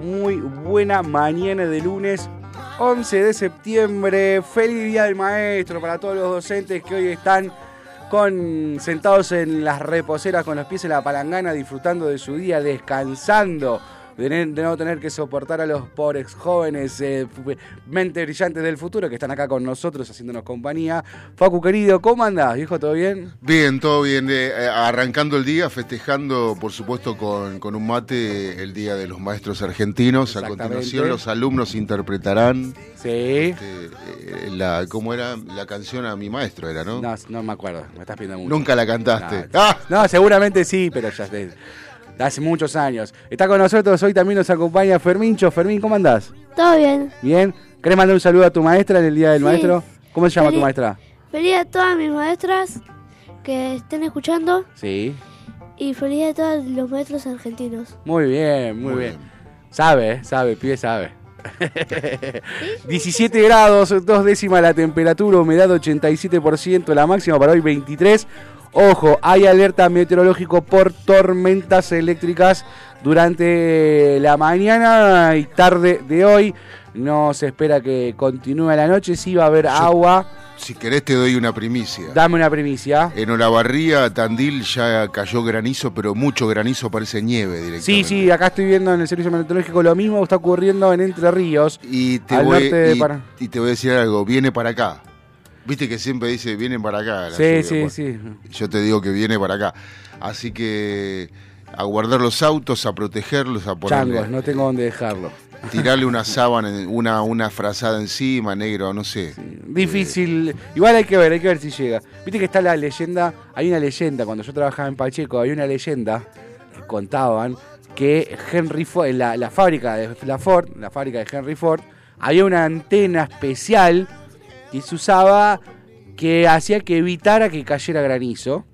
Muy buena mañana de lunes 11 de septiembre. Feliz Día del Maestro para todos los docentes que hoy están con, sentados en las reposeras con los pies en la palangana, disfrutando de su día, descansando. De, no tener que soportar a los pobres jóvenes, eh, mentes brillantes del futuro que están acá con nosotros haciéndonos compañía. Facu querido, ¿cómo andás, viejo? ¿Todo bien? Bien, todo bien. eh, eh, arrancando el día, festejando, por supuesto, con, con un mate el Día de los Maestros Argentinos. A continuación, los alumnos interpretarán Sí. este, eh, la, ¿cómo era? La canción a mi maestro, era, ¿no? No, no me acuerdo, me estás pidiendo mucho. Nunca la cantaste. No, ¡Ah! no, seguramente sí, pero ya de hace muchos años. Está con nosotros, hoy también nos acompaña Fermincho. Fermín, ¿cómo andás? Todo bien. ¿Bien? ¿Querés mandar un saludo a tu maestra en el Día del Sí. Maestro? ¿Cómo se llama tu maestra? Feliz a todas mis maestras que estén escuchando Sí. y feliz a todos los maestros argentinos. Muy bien, muy, bien. Sabe, eh, sabe, pibe sabe. 17 grados, dos décimas la temperatura, humedad 87%, la máxima para hoy 23. Ojo, hay alerta meteorológico por tormentas eléctricas durante la mañana y tarde de hoy. No se espera que continúe la noche, sí va a haber agua. Si querés, te doy una primicia. Dame una primicia. En Olavarría, Tandil, ya cayó granizo, pero mucho granizo, parece nieve Sí, directamente. sí, acá estoy viendo en el servicio meteorológico lo mismo está ocurriendo en Entre Ríos. Y te, voy, y te voy a decir algo, viene para acá. Viste que siempre dice, vienen para acá. la Sí, lluvia. sí, Bueno, sí. Yo te digo que viene para acá. Así que a guardar los autos, a protegerlos, a ponerle, Changos, no tengo dónde dejarlo. tirarle una sábana, una, una frazada encima, negro, no sé. Difícil. Igual hay que ver, hay que ver si llega. Viste que está la leyenda, hay una leyenda, cuando yo trabajaba en Pacheco, había una leyenda que contaban que Henry Ford, en la, la fábrica de la Ford, la fábrica de Henry Ford, había una antena especial que se usaba que hacía que evitara que cayera granizo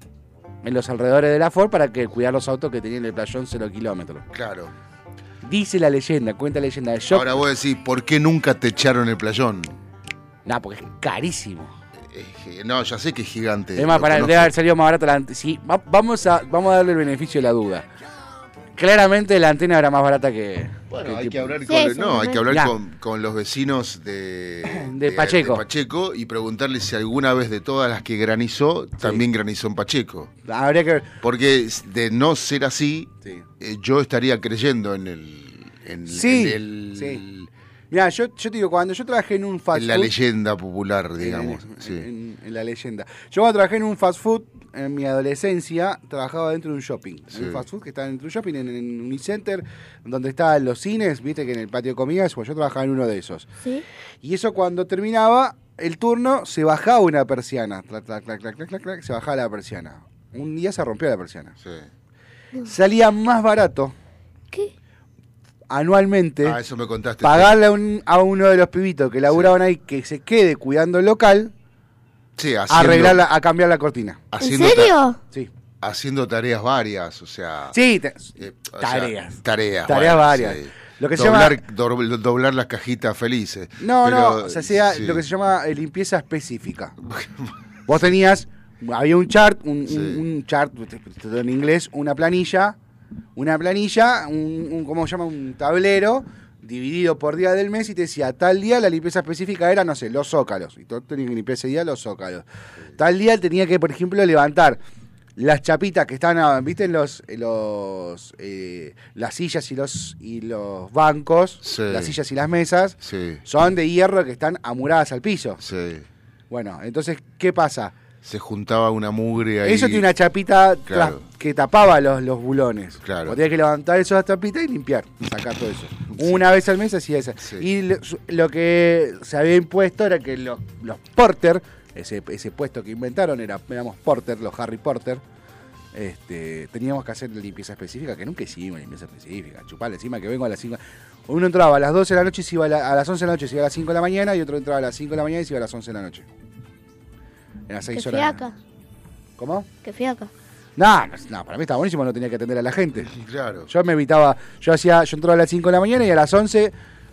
en los alrededores de la Ford para que cuidar los autos que tenían el playón 0 kilómetros. Claro. Dice la leyenda, cuenta la leyenda. Yo, Ahora vos decís, ¿por qué nunca te echaron el playón? Nah, porque es carísimo. Eh, No, ya sé que es gigante. Es más, para debe haber salido más barato la. Sí, va- vamos a, vamos a darle el beneficio de la duda. Claramente la antena era más barata que. Bueno, que hay que hablar, Sí, con, no, hay seguramente. que hablar Ya. con, con los vecinos de, De Pacheco. Pacheco y preguntarles si alguna vez de todas las que granizó, también granizó en Pacheco. Habría que ver. Porque de no ser así, Sí. eh, yo estaría creyendo en el. En, Sí, en el- sí. Mira, yo, yo te digo, cuando yo trabajé en un fast en la food. leyenda popular, digamos. en, sí. en- en la leyenda. Yo cuando trabajé en un fast food, en mi adolescencia, trabajaba dentro de un shopping. Sí. En un fast food que estaba dentro de un shopping, en, en Unicenter, donde estaban los cines, viste que en el patio de comidas, pues yo trabajaba en uno de esos. Sí. Y eso cuando terminaba el turno, se bajaba una persiana. Clac, clac, clac, clac, clac, clac, clac, se bajaba la persiana. Un día se rompió la persiana. Sí. Salía más barato. Anualmente Ah, eso me contaste. pagarle a, un- a uno de los pibitos que laburaban ahí que se quede cuidando el local, Sí, a haciendo, arreglar la- a cambiar la cortina. haciendo ¿En serio? Sí. haciendo tareas varias, o sea. Sí, eh, o sea, tareas. tareas. Tareas bueno, varias. sí. Lo que se doblar, dobl- doblar las cajitas felices. No, Pero, no, o sea, sea sí. lo que se llama eh, limpieza específica. Vos tenías, había un chart, un, Sí. un- un chart, en inglés, una planilla, una planilla, un, un- ¿cómo se llama? Un tablero dividido por día del mes y te decía, tal día la limpieza específica era, no sé, los zócalos. Y todo tenía que limpiar ese día los zócalos. Tal día tenía que, por ejemplo, levantar las chapitas que están, ah, ¿viste? Los, los eh, las sillas y los, y los bancos, Sí. las sillas y las mesas, Sí, son de hierro que están amuradas al piso. sí. Bueno, entonces, ¿qué pasa? Se juntaba una mugre ahí. Eso tiene una chapita Claro. que tapaba los, los bulones. Claro. Tenías que levantar esas tapitas y limpiar, sacar todo eso. Una vez al mes hacía eso. Sí. Y lo, que se había impuesto era que los, los porter, ese, ese puesto que inventaron, era, éramos porter, los Harry Porter, este, teníamos que hacer limpieza específica, que nunca hicimos limpieza específica. Chupale encima que vengo a las 5. Uno entraba a las 12 de la noche y se iba a, la- a las 11 de la noche, se iba a las 5 de la mañana, y otro entraba a las 5 de la mañana y se iba a las 11 de la noche. En las 6 Qué horas. fiaca. ¿Cómo? Qué fiaca. No, no, no, para mí estaba buenísimo, no tenía que atender a la gente. Claro. Yo me evitaba, yo hacía, yo entraba a las 5 de la mañana y a las 11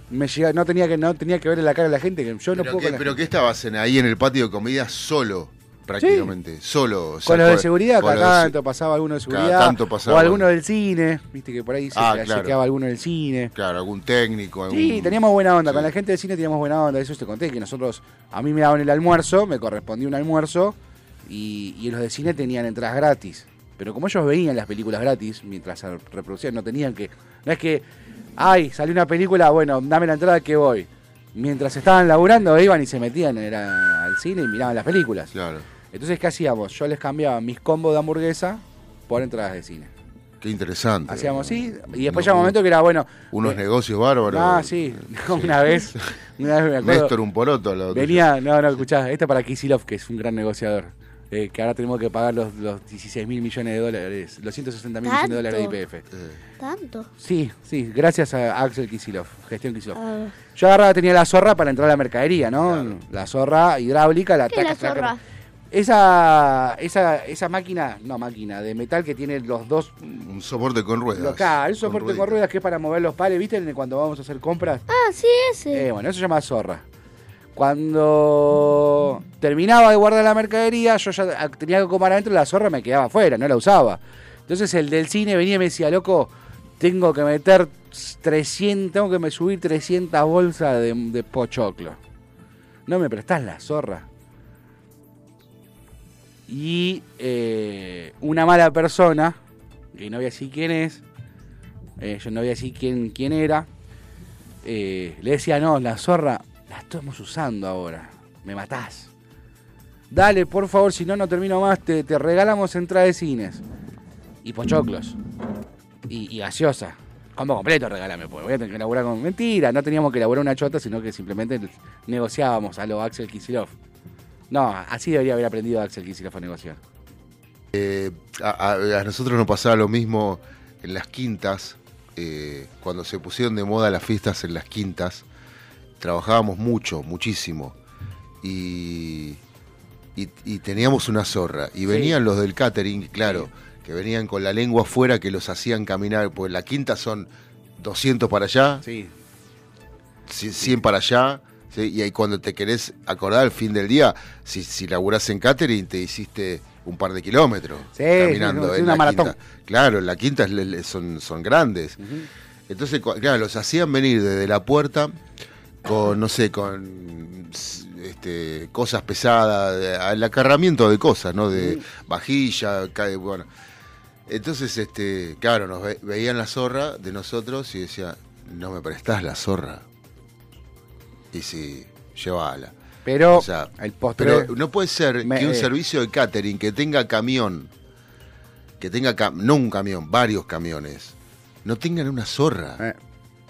me llegaba, no tenía que no tenía que ver la cara de la gente, que yo no pero puedo que, con la pero gente. que estabas en- ahí en el patio de comida solo, prácticamente. Solo. o sea, con los de seguridad, cada de- tanto pasaba alguno de seguridad. tanto pasaba. O alguno del cine, viste que por ahí se, Ah, se claro. quedaba alguno del cine. Claro, algún técnico. Algún... Sí, teníamos buena onda. Con la gente del cine teníamos buena onda. Eso te conté, que nosotros, a mí me daban el almuerzo, me correspondía un almuerzo, y, y los de cine tenían entradas gratis. Pero como ellos veían las películas gratis mientras se reproducían, no tenían que. No es que, ay, salió una película, bueno, dame la entrada que voy. Mientras estaban laburando, iban y se metían era, al cine y miraban las películas. Claro. Entonces, ¿qué hacíamos? Yo les cambiaba mis combos de hamburguesa por entradas de cine. Qué interesante. Hacíamos así, y después No, llega un momento que era, bueno. Unos eh, negocios bárbaros. Ah, sí. Una vez, una vez me acuerdo. Néstor un poroto. tuyo. Venía, no, no, escuchá, esta para Kisilov, que es un gran negociador. eh, que ahora tenemos que pagar los, los 16 mil millones de dólares, los 160 mil millones de dólares de. IPF. Eh, ¿Tanto? Sí, sí, gracias a Axel Kisilov, gestión Kisilov. Ah, Yo agarraba, tenía la zorra para entrar a la mercadería, ¿no? Claro. La zorra hidráulica, la ¿Qué es la taca, taca, zorra? Esa, esa, esa máquina, no máquina, de metal que tiene los dos. un soporte con ruedas. Acá, el soporte con ruedas que es para mover los pales, ¿viste? Cuando vamos a hacer compras. Ah, sí, ese. Eh, bueno, eso se llama zorra. Cuando terminaba de guardar la mercadería, yo ya tenía que comer adentro, la zorra me quedaba afuera, no la usaba. Entonces el del cine venía y me decía, loco, tengo que meter 300, tengo que me subir 300 bolsas de, de pochoclo. No me prestás la zorra. Y eh, una mala persona, que no voy a decir quién es, eh, yo no voy a decir quién, quién era, eh, le decía, no, la zorra la estamos usando ahora, me matás. Dale, por favor, si no, no termino más, te, te regalamos entrada de cines. Y pochoclos. Y, y gaseosa. Combo completo, regálame, pues voy a tener que laburar con... Mentira, no teníamos que elaborar una chota, sino que simplemente negociábamos a lo Axel Kisilov. No, así debería haber aprendido Axel Kisilov a negociar. Eh, a, a- a nosotros nos pasaba lo mismo en las quintas, eh, cuando se pusieron de moda las fiestas en las quintas, trabajábamos mucho, muchísimo, y, y- y teníamos una zorra, y venían los del catering, claro, que venían con la lengua afuera, que los hacían caminar, pues la quinta son 200 para allá, Sí, ci- 100 para allá, ¿sí? y ahí cuando te querés acordar al fin del día, si, si laburás en catering, te hiciste un par de kilómetros Sí, caminando sí, sí, en una la maratón. quinta. Claro, en la quinta son, son grandes. Entonces, claro, los hacían venir desde la puerta con, no sé, con este, cosas pesadas, al acarramiento de cosas, ¿no? De vajilla, bueno. Entonces, este, claro, nos ve- veían la zorra de nosotros y decía, no me prestás la zorra. Y sí, llévala. Pero O sea, el postre. Pero no puede ser Me- que un eh. servicio de catering que tenga camión, que tenga, cam- no un camión, varios camiones, no tengan una zorra. Eh,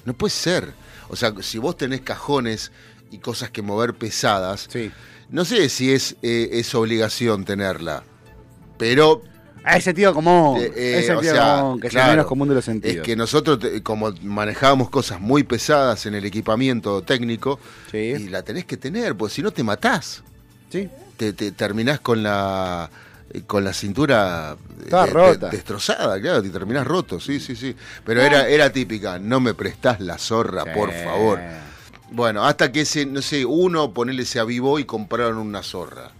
No puede ser. O sea, si vos tenés cajones y cosas que mover pesadas, sí. no sé si es, eh, es obligación tenerla, pero Es sentido común. Eh, eh, es sentido o sea, común, que es el menos común de los sentidos. es que nosotros, como manejábamos cosas muy pesadas en el equipamiento técnico, Sí. y la tenés que tener, porque si no te matás. Sí. te, te terminás con la con la cintura eh, de- rota. de- destrozada, claro, te terminás roto, sí, sí, sí. Pero era, era típica, no me prestás la zorra, Sí. por favor. Bueno, hasta que ese, no sé, uno ponele se avivó y compraron una zorra.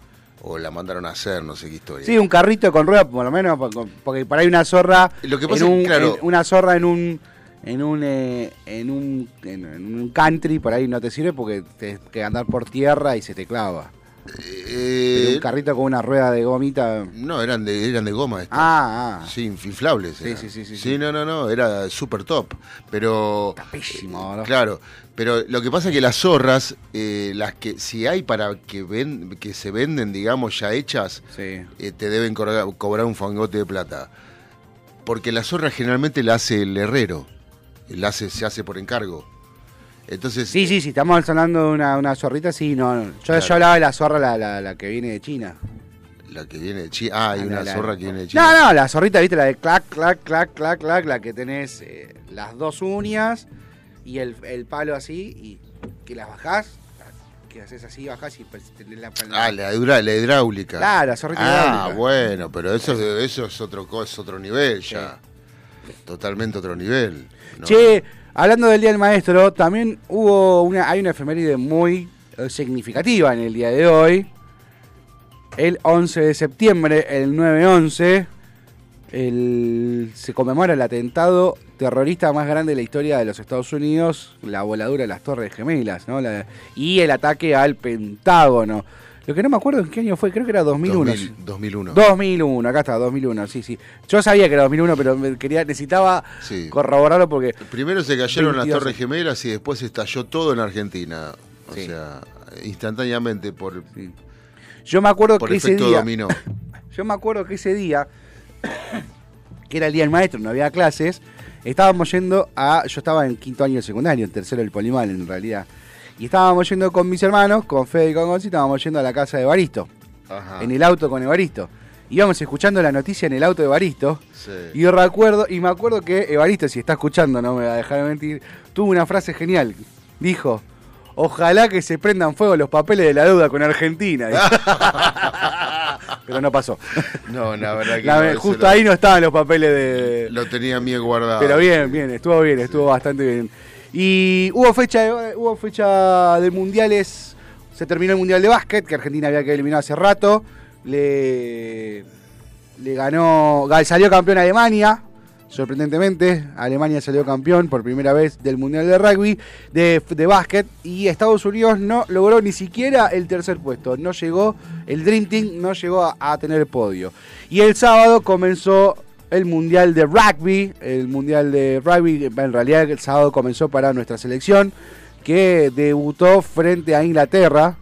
O la mandaron a hacer, no sé qué historia. Sí, un carrito con rueda, por lo menos, po- porque por ahí una zorra. Lo que en pasa es claro- en- una zorra en un. En un, eh, en, un, en, un country por ahí no te sirve porque tienes que andar por tierra y se te clava. Eh, Pero un carrito con una rueda de gomita. no, eran de, eran de goma estas. Ah, ah. Sí, inflables. Sí, sí, sí, sí, Sí, no, no, no, era súper top. Pero. Tapísimo, ¿no? Claro, pero lo que pasa es que las zorras, eh, las que si hay para que ven, que se venden, digamos, ya hechas, Sí. eh, te deben cobrar, cobrar un fangote de plata. Porque la zorra generalmente la hace el herrero, la hace, se hace por encargo. Entonces, Sí, sí, sí, estamos hablando de una, una zorrita, sí, no, no. Yo, Claro. yo hablaba de la zorra, la, la, la que viene de China. la que viene de China. Ah, hay una zorra que viene de China. No, no, la zorrita, viste, la de clac, clac, clac, clac, clac, la que tenés eh, las dos uñas y el, el palo así, y que las bajás, que haces así, bajás y pues, tenés la, Ah, la, hidra- la hidráulica. Claro, la zorrita Ah, hidráulica. bueno, pero eso, eso es otro es otro nivel ya. Totalmente otro nivel. ¿no? Che, hablando del Día del Maestro, también hubo una, hay una efeméride muy eh, significativa en el día de hoy. El 11 de septiembre, el 9-11, el- se conmemora el atentado terrorista más grande de la historia de los Estados Unidos, la voladura de las Torres Gemelas, ¿no? La- y el ataque al Pentágono. Lo que no me acuerdo en qué año fue, creo que era 2001. 2000 2001. 2001, acá está, 2001, sí, sí. Yo sabía que era 2001, pero me quería, necesitaba Sí. corroborarlo porque Primero se cayeron las 22 Torres Gemelas y después estalló todo en Argentina. O Sí. sea, instantáneamente por, Sí. Yo me acuerdo por que ese efecto día, dominó. yo me acuerdo que ese día, que era el día del maestro, no había clases, estábamos yendo a, yo estaba en quinto año de secundario, en tercero del Polimal en realidad, y estábamos yendo con mis hermanos, con Fede y con Gonzi, estábamos yendo a la casa de Baristo, Ajá. en el auto con Evaristo. Íbamos escuchando la noticia en el auto de Evaristo, Sí. y yo recuerdo, y me acuerdo que Evaristo, si está escuchando, no me va a dejar de mentir, tuvo una frase genial. Dijo, ojalá que se prendan fuego los papeles de la deuda con Argentina. Pero no pasó. No, la verdad que La- no, justo lo- ahí no estaban los papeles de... Lo tenía bien guardado. Pero bien, bien, estuvo bien, estuvo bastante bien. Y hubo fecha de, hubo fecha de mundiales, se terminó el mundial de básquet, que Argentina había que eliminar hace rato. Le, le ganó, salió campeón Alemania, sorprendentemente. Alemania salió campeón por primera vez del mundial de rugby, de, de básquet. Y Estados Unidos no logró ni siquiera el tercer puesto. No llegó, el Dream Team no llegó a, a tener podio. Y el sábado comenzó el Mundial de Rugby. El Mundial de Rugby, en realidad el sábado comenzó para nuestra selección, que debutó frente a Inglaterra.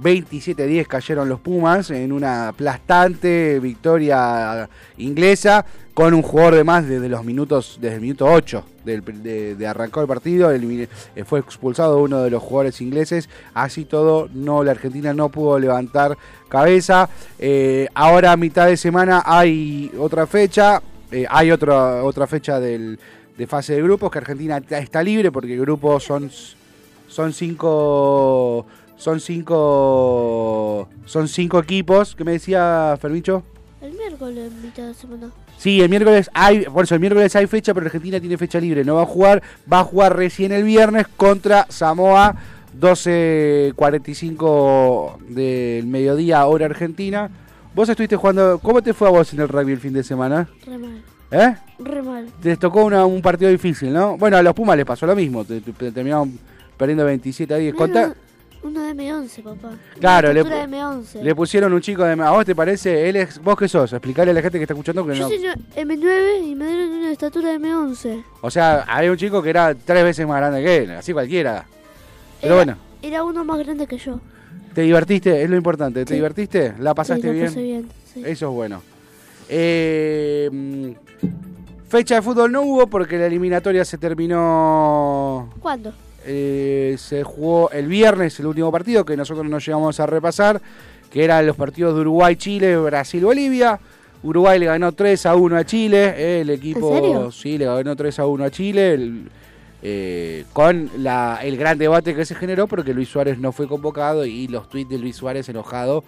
27-10 cayeron los Pumas en una aplastante victoria inglesa con un jugador de más desde los minutos desde el minuto 8 del, de, de arrancó el partido fue expulsado uno de los jugadores ingleses así todo no la Argentina no pudo levantar cabeza. Eh, ahora a mitad de semana hay otra fecha eh, hay otra otra fecha del, de fase de grupos que Argentina está- libre porque el grupo son son cinco son cinco son cinco equipos ¿qué me decía Fermicho? El miércoles, mitad de semana. Sí, el miércoles hay, por eso el miércoles hay fecha, pero Argentina tiene fecha libre, no va a jugar, va a jugar recién el viernes contra Samoa 12.45 del mediodía hora argentina. Vos estuviste jugando, ¿cómo te fue a vos en el rugby el fin de semana? Re mal. ¿Eh? Re mal. Les tocó una- un partido difícil, ¿no? Bueno, a los Pumas les pasó lo mismo, te- te- terminaron perdiendo 27 a 10. Contá- Uno de M11, papá. Claro, le, de M11. le pusieron un chico de... ¿A vos te parece? Él es, ¿Vos qué sos? Explicarle a la gente que está escuchando que Yo no... soy M9 y me dieron una estatura de M11. O sea, hay un chico que era tres veces más grande que él, así cualquiera. Pero Era- bueno, Era uno más grande que yo. ¿Te divertiste? Es lo importante. ¿Te Sí. divertiste? ¿La pasaste Sí, bien? pasé bien, sí. Eso es bueno. Eh, mm, fecha de fútbol no hubo porque la eliminatoria se terminó. ¿Cuándo? Eh, se jugó el viernes el último partido que nosotros nos llegamos a repasar, que eran los partidos de Uruguay, Chile, Brasil, Bolivia. Uruguay le ganó 3 a 1 a Chile. eh, el equipo. ¿En serio? Sí, le ganó 3 a 1 a Chile. el- eh, con la, el gran debate que se generó porque Luis Suárez no fue convocado y los tweets de Luis Suárez enojado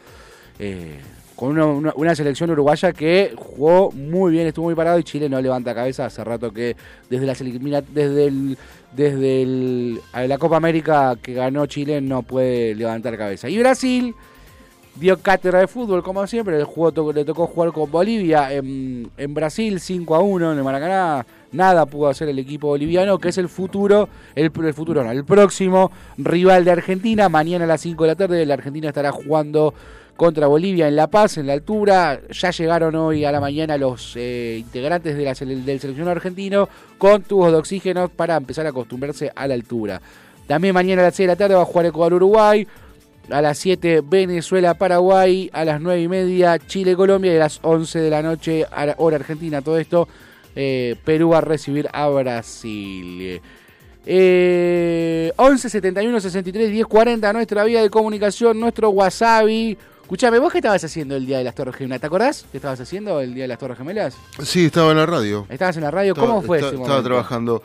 eh, con una, una- una selección uruguaya que jugó muy bien, estuvo muy parado y Chile no levanta cabeza hace rato que desde las elimina- desde el, desde el- la Copa América que ganó Chile no puede levantar cabeza. Y Brasil dio cátedra de fútbol como siempre, el juego le tocó jugar con Bolivia en, en Brasil 5 a 1 en el Maracaná. Nada pudo hacer el equipo boliviano, que es el futuro, el, el futuro el próximo rival de Argentina. Mañana a las 5 de la tarde la Argentina estará jugando contra Bolivia en La Paz, en la altura. Ya llegaron hoy a la mañana los eh, integrantes de la del seleccionado argentino con tubos de oxígeno para empezar a acostumbrarse a la altura. También mañana a las 6 de la tarde va a jugar Ecuador-Uruguay. A las 7 Venezuela-Paraguay. A las 9 y media Chile-Colombia. Y a las 11 de la noche, hora argentina, todo esto, eh, Perú va a recibir a Brasil. Eh, 11 71 63 10 40, nuestra vía de comunicación, nuestro wasabi. Escuchame, ¿vos qué estabas haciendo el día de las Torres Gemelas? ¿Te acordás qué estabas haciendo el día de las Torres Gemelas? Sí, estaba en la radio. ¿Estabas en la radio? Estaba- ¿Cómo fue esta- ese Estaba trabajando.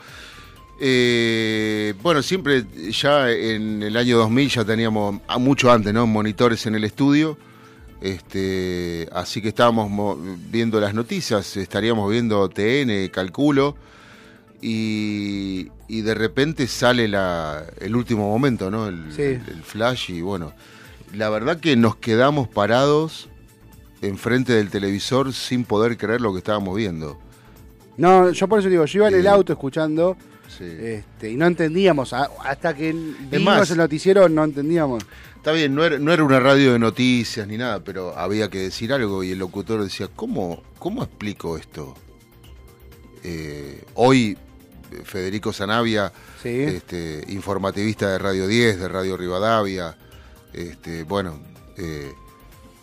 Eh, bueno, siempre ya en el año 2000 ya teníamos, ah, mucho antes, ¿no? Monitores en el estudio. Este, así que estábamos mo- viendo las noticias, estaríamos viendo TN, calculo, y, y de repente sale la, el último momento, ¿no? El, Sí. el- el flash y bueno, la verdad que nos quedamos parados enfrente del televisor sin poder creer lo que estábamos viendo. No, yo por eso digo, yo iba en el Eh, auto escuchando Sí. este, y no entendíamos. Hasta que vimos más- el noticiero no entendíamos. Está bien, no era, no era una radio de noticias ni nada, pero había que decir algo y el locutor decía, ¿cómo, cómo explico esto? Eh, hoy eh, Federico Zanavia, Sí. este, informativista de Radio 10, de Radio Rivadavia, este, bueno, eh,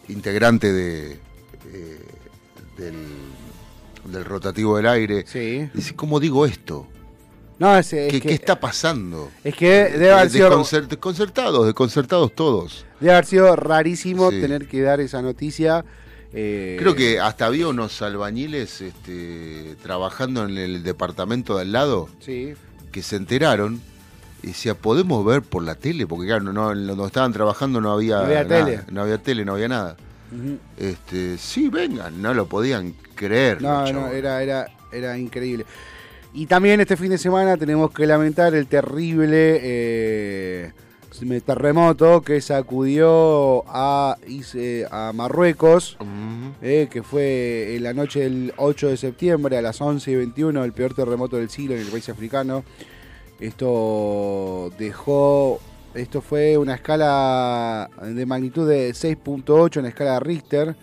integrante de, eh, del, del rotativo del aire, Sí. dice, ¿cómo digo esto? No, es, es ¿Qué, que, qué está pasando? es que debe haber, sido, Desconcer- desconcertados, desconcertados todos. debe haber sido rarísimo Sí. tener que dar esa noticia. eh, Creo que hasta había unos albañiles este, trabajando en el departamento de al lado Sí. que se enteraron decía, ¿podemos ver por la tele? Porque claro, no, donde estaban trabajando no había, No había nada, tele. no había tele, no había nada. Este, sí, vengan, no lo podían creer. No, no, era, era, era increíble. Y también este fin de semana tenemos que lamentar el terrible eh, terremoto que sacudió a, Is- a Marruecos, eh, que fue en la noche del 8 de septiembre a las 11 y 21, el peor terremoto del siglo en el país africano. Esto dejó, esto fue una escala de magnitud de 6.8 en la escala Richter.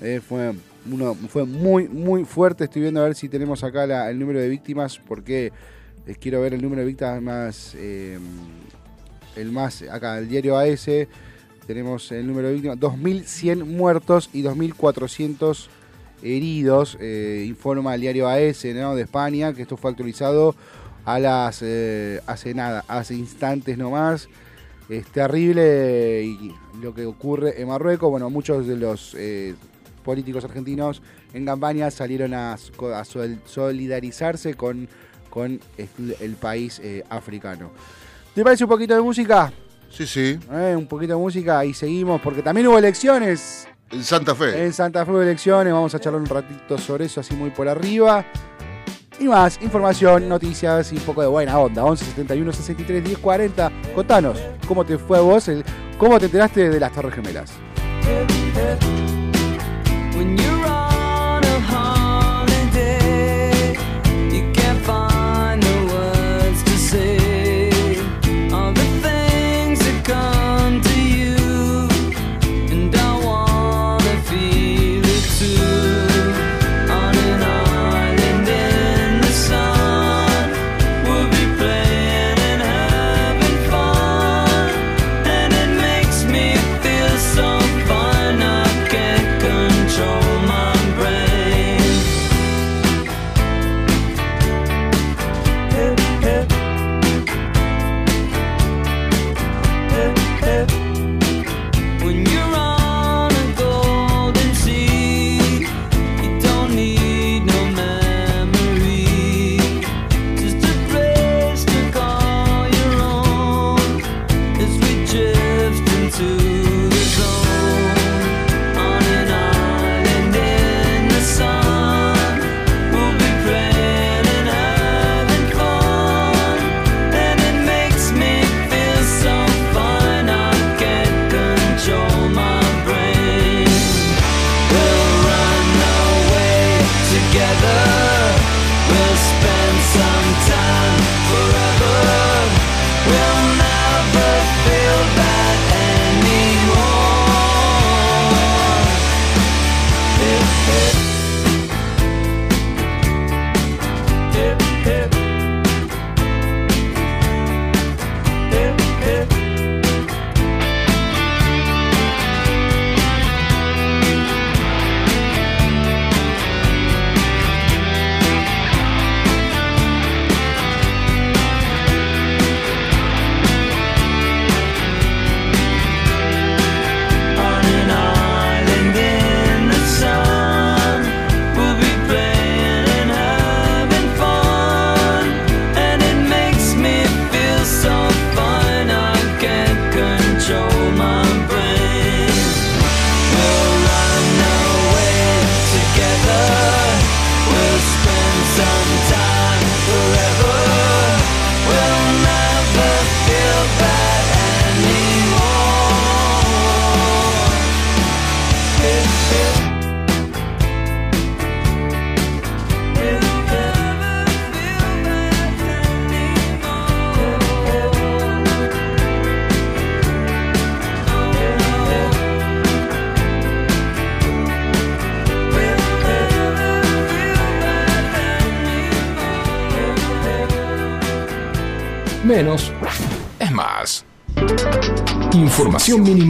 Eh, fue, uno, fue muy, muy fuerte. Estoy viendo a ver si tenemos acá el número de víctimas, porque les quiero ver el número de víctimas más, eh, el más, acá, el diario AS. Tenemos el número de víctimas, 2.100 muertos y 2.400 heridos, eh, informa el diario AS ¿no? de España, que esto fue actualizado a las eh, hace nada, hace instantes nomás. Es terrible y lo que ocurre en Marruecos. Bueno, muchos de los eh, políticos argentinos en campaña salieron a, a sol- solidarizarse con, con el, el país eh, africano. ¿Te parece un poquito de música? Sí, sí, un poquito de música y seguimos porque también hubo elecciones. en Santa Fe. En Santa Fe hubo elecciones, vamos a charlar un ratito sobre eso así muy por arriba. Y más, información, noticias y un poco de buena onda. 11 71 63 10 40. Contanos, ¿cómo te fue vos? ¿Cómo te enteraste de las Torres Gemelas?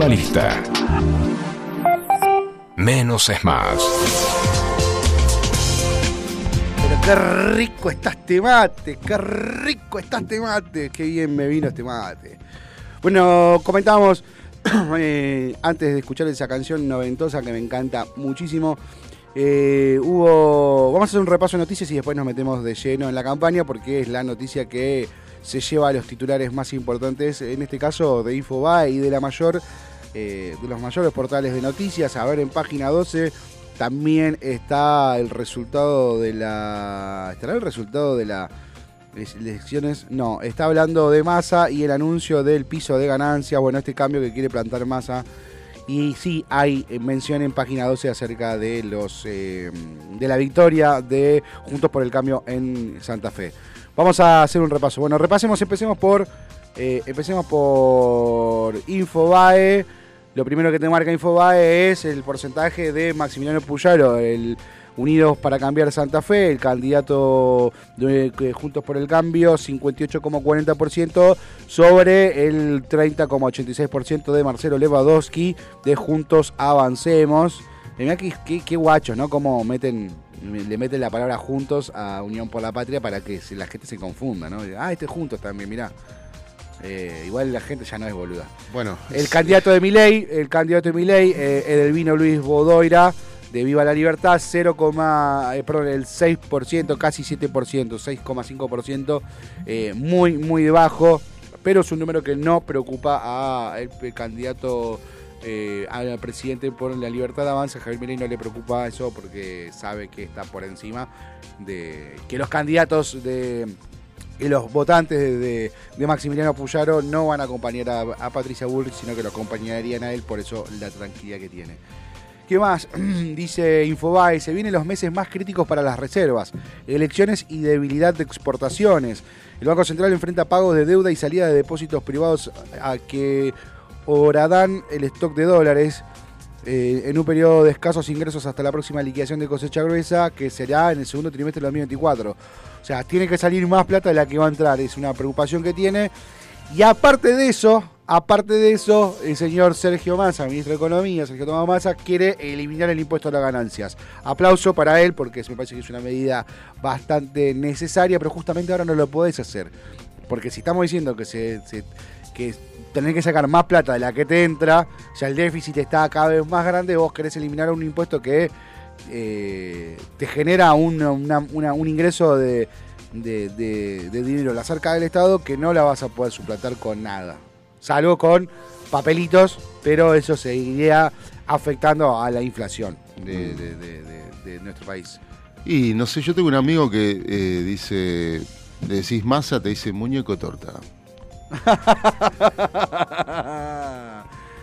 Minimalista. Menos es más. Pero qué rico está este mate, qué rico está este mate, qué bien me vino este mate. Bueno, comentábamos eh, antes de escuchar esa canción noventosa que me encanta muchísimo. eh, hubo. Vamos a hacer un repaso de noticias y después nos metemos de lleno en la campaña porque es la noticia que se lleva a los titulares más importantes, en este caso de Infobae y de la mayor, eh, de los mayores portales de noticias. A ver, en página 12 también está el resultado de la. ¿Estará el resultado de la elecciones? No, está hablando de masa y el anuncio del piso de ganancia. Bueno, este cambio que quiere plantar masa. Y sí, hay mención en página 12 acerca de los eh, de la victoria de Juntos por el Cambio en Santa Fe. Vamos a hacer un repaso. Bueno, repasemos, empecemos por. eh, empecemos por Infobae. Lo primero que te marca Infobae es el porcentaje de Maximiliano Puyaro, el Unidos para Cambiar Santa Fe, el candidato de Juntos por el Cambio, 58,40% sobre el 30,86% de Marcelo Lewandowski de Juntos Avancemos. Mirá qué, qué, qué guachos, ¿no? Cómo meten, le meten la palabra juntos a Unión por la Patria para que la gente se confunda, ¿no? Ah, este juntos también, mirá. Eh, igual la gente ya no es boluda. Bueno, El candidato de Milei, el candidato de Milei, eh, Edelvino Luis Bodoira, de Viva la Libertad, 0, eh, perdón, el 6%, casi 7%, 6,5%, eh, muy, muy bajo, pero es un número que no preocupa a el, el candidato eh, al presidente por la libertad de avanza, Javier Milei no le preocupa eso porque sabe que está por encima de que los candidatos de que los votantes de, de- de Maximiliano Puyaro no van a acompañar a, Patricia Bullrich, sino que lo acompañarían a él, por eso la tranquilidad que tiene. ¿Qué más? Dice Infobae, se vienen los meses más críticos para las reservas, elecciones y debilidad de exportaciones. El Banco Central enfrenta pagos de deuda y salida de depósitos privados a que orarán el stock de dólares eh, en un periodo de escasos ingresos hasta la próxima liquidación de cosecha gruesa, que será en el segundo trimestre del 2024. O sea, tiene que salir más plata de la que va a entrar, es una preocupación que tiene. Y aparte de eso, aparte de eso, el señor Sergio Massa, ministro de Economía, Sergio Tomás Massa, quiere eliminar el impuesto a las ganancias. Aplauso para él, porque me parece que es una medida bastante necesaria, pero justamente ahora no lo podés hacer. Porque si estamos diciendo que se, se- que tenés que sacar más plata de la que te entra, o sea, el déficit está cada vez más grande, vos querés eliminar un impuesto que eh, te genera un, una- una- un ingreso de, de- de- de dinero la cerca del Estado que no la vas a poder suplantar con nada. Salvo con papelitos, pero eso seguiría afectando a la inflación de, de nuestro país. y no sé, yo tengo un amigo que eh, dice, le decís masa, te dice muñeco torta.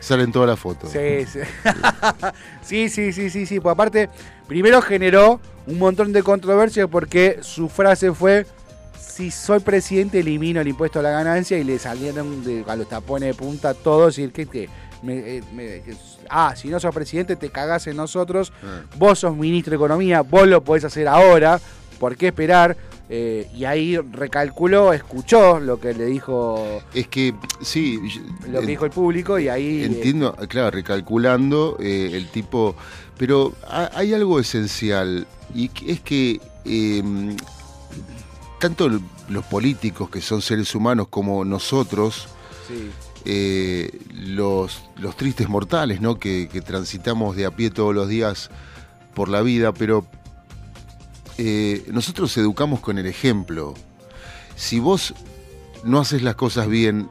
Salen todas las fotos. Sí, sí. sí, sí, sí, sí, sí. Pues aparte, primero generó un montón de controversia porque su frase fue: Si soy presidente, elimino el impuesto a la ganancia y le salieron de, a los tapones de punta todos. Y que, que me- eh, me- ah, si no sos presidente, te cagás en nosotros. Ah. Vos sos ministro de Economía, vos lo podés hacer ahora. ¿Por qué esperar? Eh, y ahí recalculó, escuchó lo que le dijo Es que, sí, lo que dijo el público y ahí eh, Entiendo, claro, recalculando eh, el tipo, pero ha- hay algo esencial y es que eh, tanto los políticos que son seres humanos como nosotros, sí. los, los tristes mortales, ¿no? Que, que transitamos de a pie todos los días por la vida, pero eh, nosotros educamos con el ejemplo. Si vos no haces las cosas bien,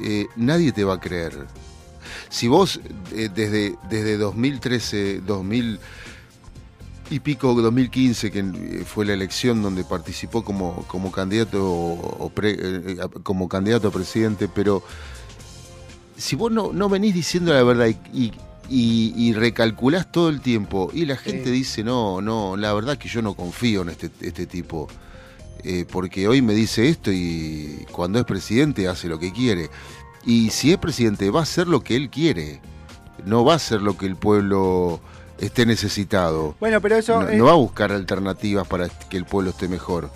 eh, nadie te va a creer. Si vos eh, desde, desde 2013, 2000 y pico, 2015, que fue la elección donde participó como, como candidato o como candidato a presidente, pero si vos no, no venís diciendo la verdad y, y- y recalculás todo el tiempo y la gente Sí. dice, no, no, la verdad que yo no confío en este, este tipo, eh, porque hoy me dice esto y cuando es presidente hace lo que quiere. Y si es presidente va a hacer lo que él quiere, no va a hacer lo que el pueblo esté necesitado. Bueno, pero eso No, es- no va a buscar alternativas para que el pueblo esté mejor.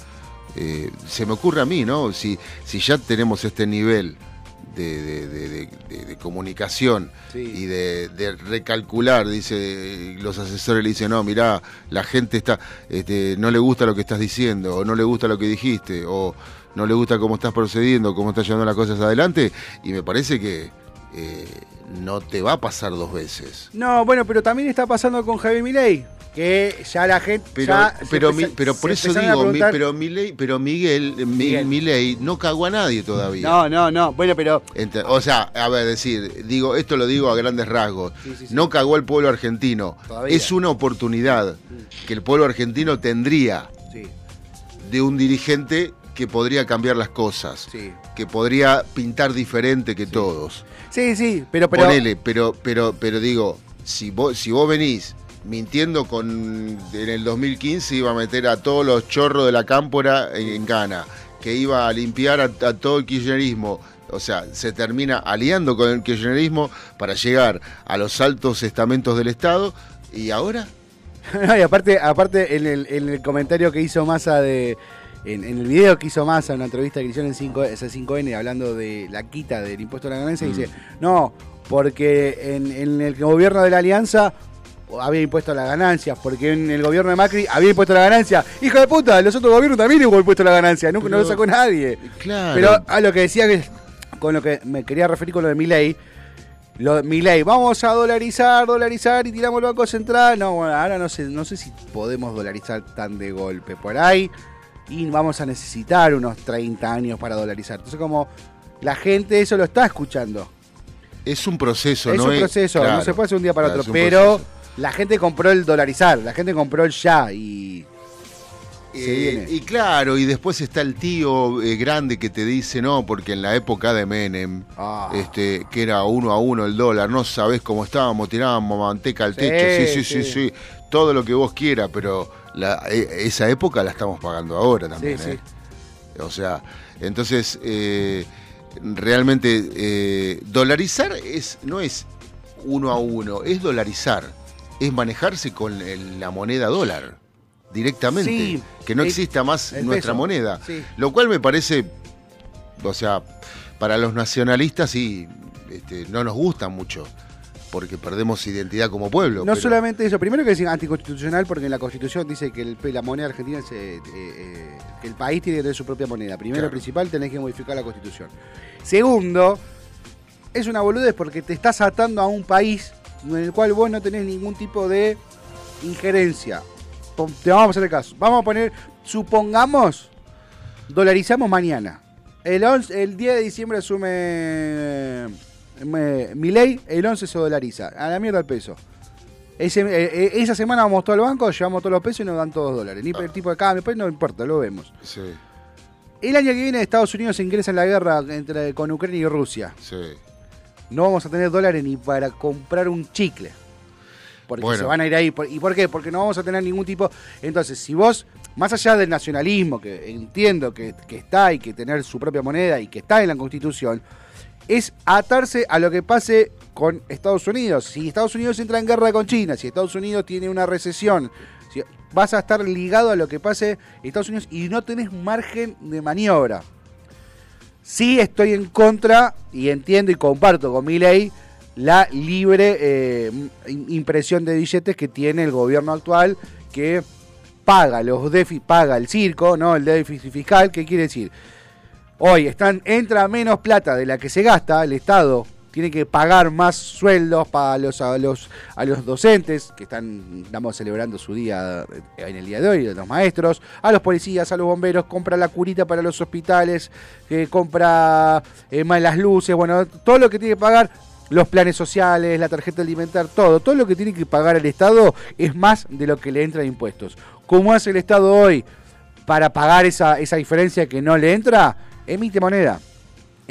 eh, se me ocurre a mí, ¿no? Si, si ya tenemos este nivel de, de- de- de- de- de comunicación Sí. y de, de recalcular, dice, los asesores le dicen, no, mirá, la gente está, este, no le gusta lo que estás diciendo, o no le gusta lo que dijiste, o no le gusta cómo estás procediendo, cómo estás llevando las cosas adelante, y me parece que eh, no te va a pasar dos veces. No, bueno, pero también está pasando con Javier Milei, que ya la gente. Pero, ya se pero, mi- pero se por eso digo, mi- pero, Milei- pero Miguel, mi- Miguel. Milei no cagó a nadie todavía. No, no, no. Bueno, pero. O sea, a ver, decir, digo, esto lo digo a grandes rasgos. Sí, sí, sí. No cagó el pueblo argentino. Todavía. Es una oportunidad que el pueblo argentino tendría Sí, de un dirigente que podría cambiar las cosas, sí. que podría pintar diferente que todos. Sí, sí, pero. pero Ponele, pero, pero, pero digo, si vos, si vos venís mintiendo con en el 2015 iba a meter a todos los chorros de la cámpora en, Ghana, que iba a limpiar a, a todo el kirchnerismo. O sea, se termina aliando con el kirchnerismo para llegar a los altos estamentos del Estado. ¿Y ahora? No, y aparte, aparte en, el, en el comentario que hizo Massa de. En, en el video que hizo Massa, en una entrevista que hicieron en 5, C5N, hablando de la quita del impuesto a la ganancia, Mm. dice: No, porque en, en el gobierno de la Alianza había impuesto las ganancias, porque en el gobierno de Macri había impuesto la ganancia. Hijo de puta, los otros gobiernos también hubo impuesto la ganancia, nunca no lo sacó nadie. Claro. Pero a lo que decía que con lo que me quería referir con lo de Milei, lo de Milei, vamos a dolarizar, dolarizar y tiramos el Banco Central. No, bueno, ahora no sé, no sé si podemos dolarizar tan de golpe por ahí y vamos a necesitar unos 30 años para dolarizar. Entonces como la gente eso lo está escuchando. es un proceso, es ¿no? un proceso, no claro, se puede hacer un día para claro, otro, es un pero proceso. La gente compró el dolarizar, la gente compró el ya y Eh, y claro, y después está el tío eh, grande que te dice, no, porque en la época de Menem, Ah. este, que era uno a uno el dólar, no sabés cómo estábamos, tirábamos manteca al Sí, techo, sí, sí, sí, sí. sí, todo lo que vos quieras, pero la- e- esa época la estamos pagando ahora también. Sí, ¿eh? O sea, entonces, eh, realmente, dolarizar es, no es uno a uno, es dolarizar, es manejarse con el- la moneda dólar directamente, Sí, que no el- exista más nuestra peso, moneda. sí. Lo cual me parece, o sea, para los nacionalistas sí, este, no nos gusta mucho, porque perdemos identidad como pueblo. No pero- solamente eso, primero que es anticonstitucional porque en la Constitución dice que el- la moneda argentina eh, eh, que el país tiene que tener su propia moneda. Primero, Claro. principal, tenés que modificar la Constitución. Segundo, es una boludez porque te estás atando a un país en el cual vos no tenés ningún tipo de injerencia. Te vamos a hacer el caso. Vamos a poner, supongamos, dolarizamos mañana. El, 11 el 10 de diciembre asume eh, mi ley, el 11 se dolariza. A la mierda el peso. Ese- eh, eh, esa semana vamos todos al banco, llevamos todos los pesos y nos dan todos dólares. Ni el tipo de cambio, pues no importa, lo vemos. Sí, El año que viene Estados Unidos ingresa en la guerra entre, con Ucrania y Rusia. sí. No vamos a tener dólares ni para comprar un chicle. Porque Bueno. se van a ir ahí. ¿Y por qué? Porque no vamos a tener ningún tipo... Entonces, si vos, más allá del nacionalismo, que entiendo que, que está y que tener su propia moneda y que está en la Constitución, es atarse a lo que pase con Estados Unidos. Si Estados Unidos entra en guerra con China, si Estados Unidos tiene una recesión, si- vas a estar ligado a lo que pase Estados Unidos y no tenés margen de maniobra. Sí estoy en contra y entiendo y comparto con mi ley la libre eh, im- impresión de billetes que tiene el gobierno actual que paga los déficit, paga el circo, ¿no? El déficit fiscal, ¿qué quiere decir? Hoy están, entra menos plata de la que se gasta, el Estado tiene que pagar más sueldos para los, a, los, a los docentes, que están, estamos celebrando su día eh, en el día de hoy, los maestros, a los policías, a los bomberos, compra la curita para los hospitales, eh, compra eh, más las luces, bueno, todo lo que tiene que pagar, los planes sociales, la tarjeta alimentar, todo, todo lo que tiene que pagar el Estado es más de lo que le entra de impuestos. ¿Cómo hace el Estado hoy para pagar esa, esa diferencia que no le entra? Emite moneda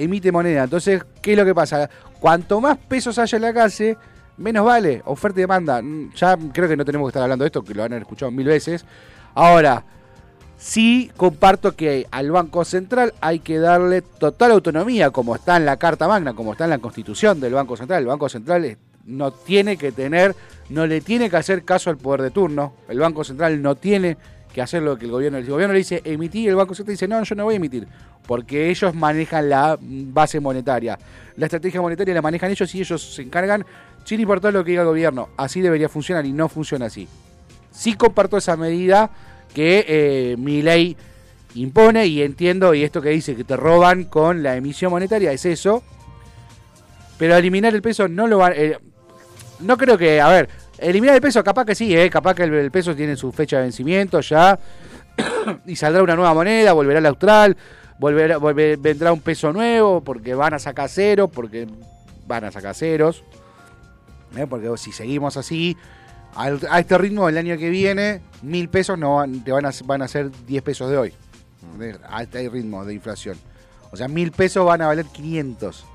emite moneda. Entonces, ¿qué es lo que pasa? Cuanto más pesos haya en la calle, menos vale. Oferta y demanda. Mm, Ya creo que no tenemos que estar hablando de esto, que lo han escuchado mil veces. Ahora, sí comparto que al Banco Central hay que darle total autonomía, como está en la Carta Magna, como está en la Constitución del Banco Central. El Banco Central no tiene que tener, no le tiene que hacer caso al poder de turno. El Banco Central no tiene hacer lo que el gobierno le dice. El gobierno le dice emitir, el Banco Central dice no, yo no voy a emitir, porque ellos manejan la base monetaria. La estrategia monetaria la manejan ellos y ellos se encargan sin importar lo que diga el gobierno. Así debería funcionar y no funciona así. Sí comparto esa medida que eh, mi ley impone y entiendo, y esto que dice que te roban con la emisión monetaria, es eso. Pero eliminar el peso no lo van... eh, no creo que, a ver, eliminar el peso capaz que sí, eh, capaz que el, el peso tiene su fecha de vencimiento ya y saldrá una nueva moneda, volverá al austral, volverá, volver- vendrá un peso nuevo porque van a sacar cero, porque van a sacar ceros. ¿eh? Porque si seguimos así, al- a este ritmo el año que viene, mil pesos no van, te van a, van a ser 10 pesos de hoy. ¿entendés? A este ritmo de inflación. O sea, mil pesos van a valer 500.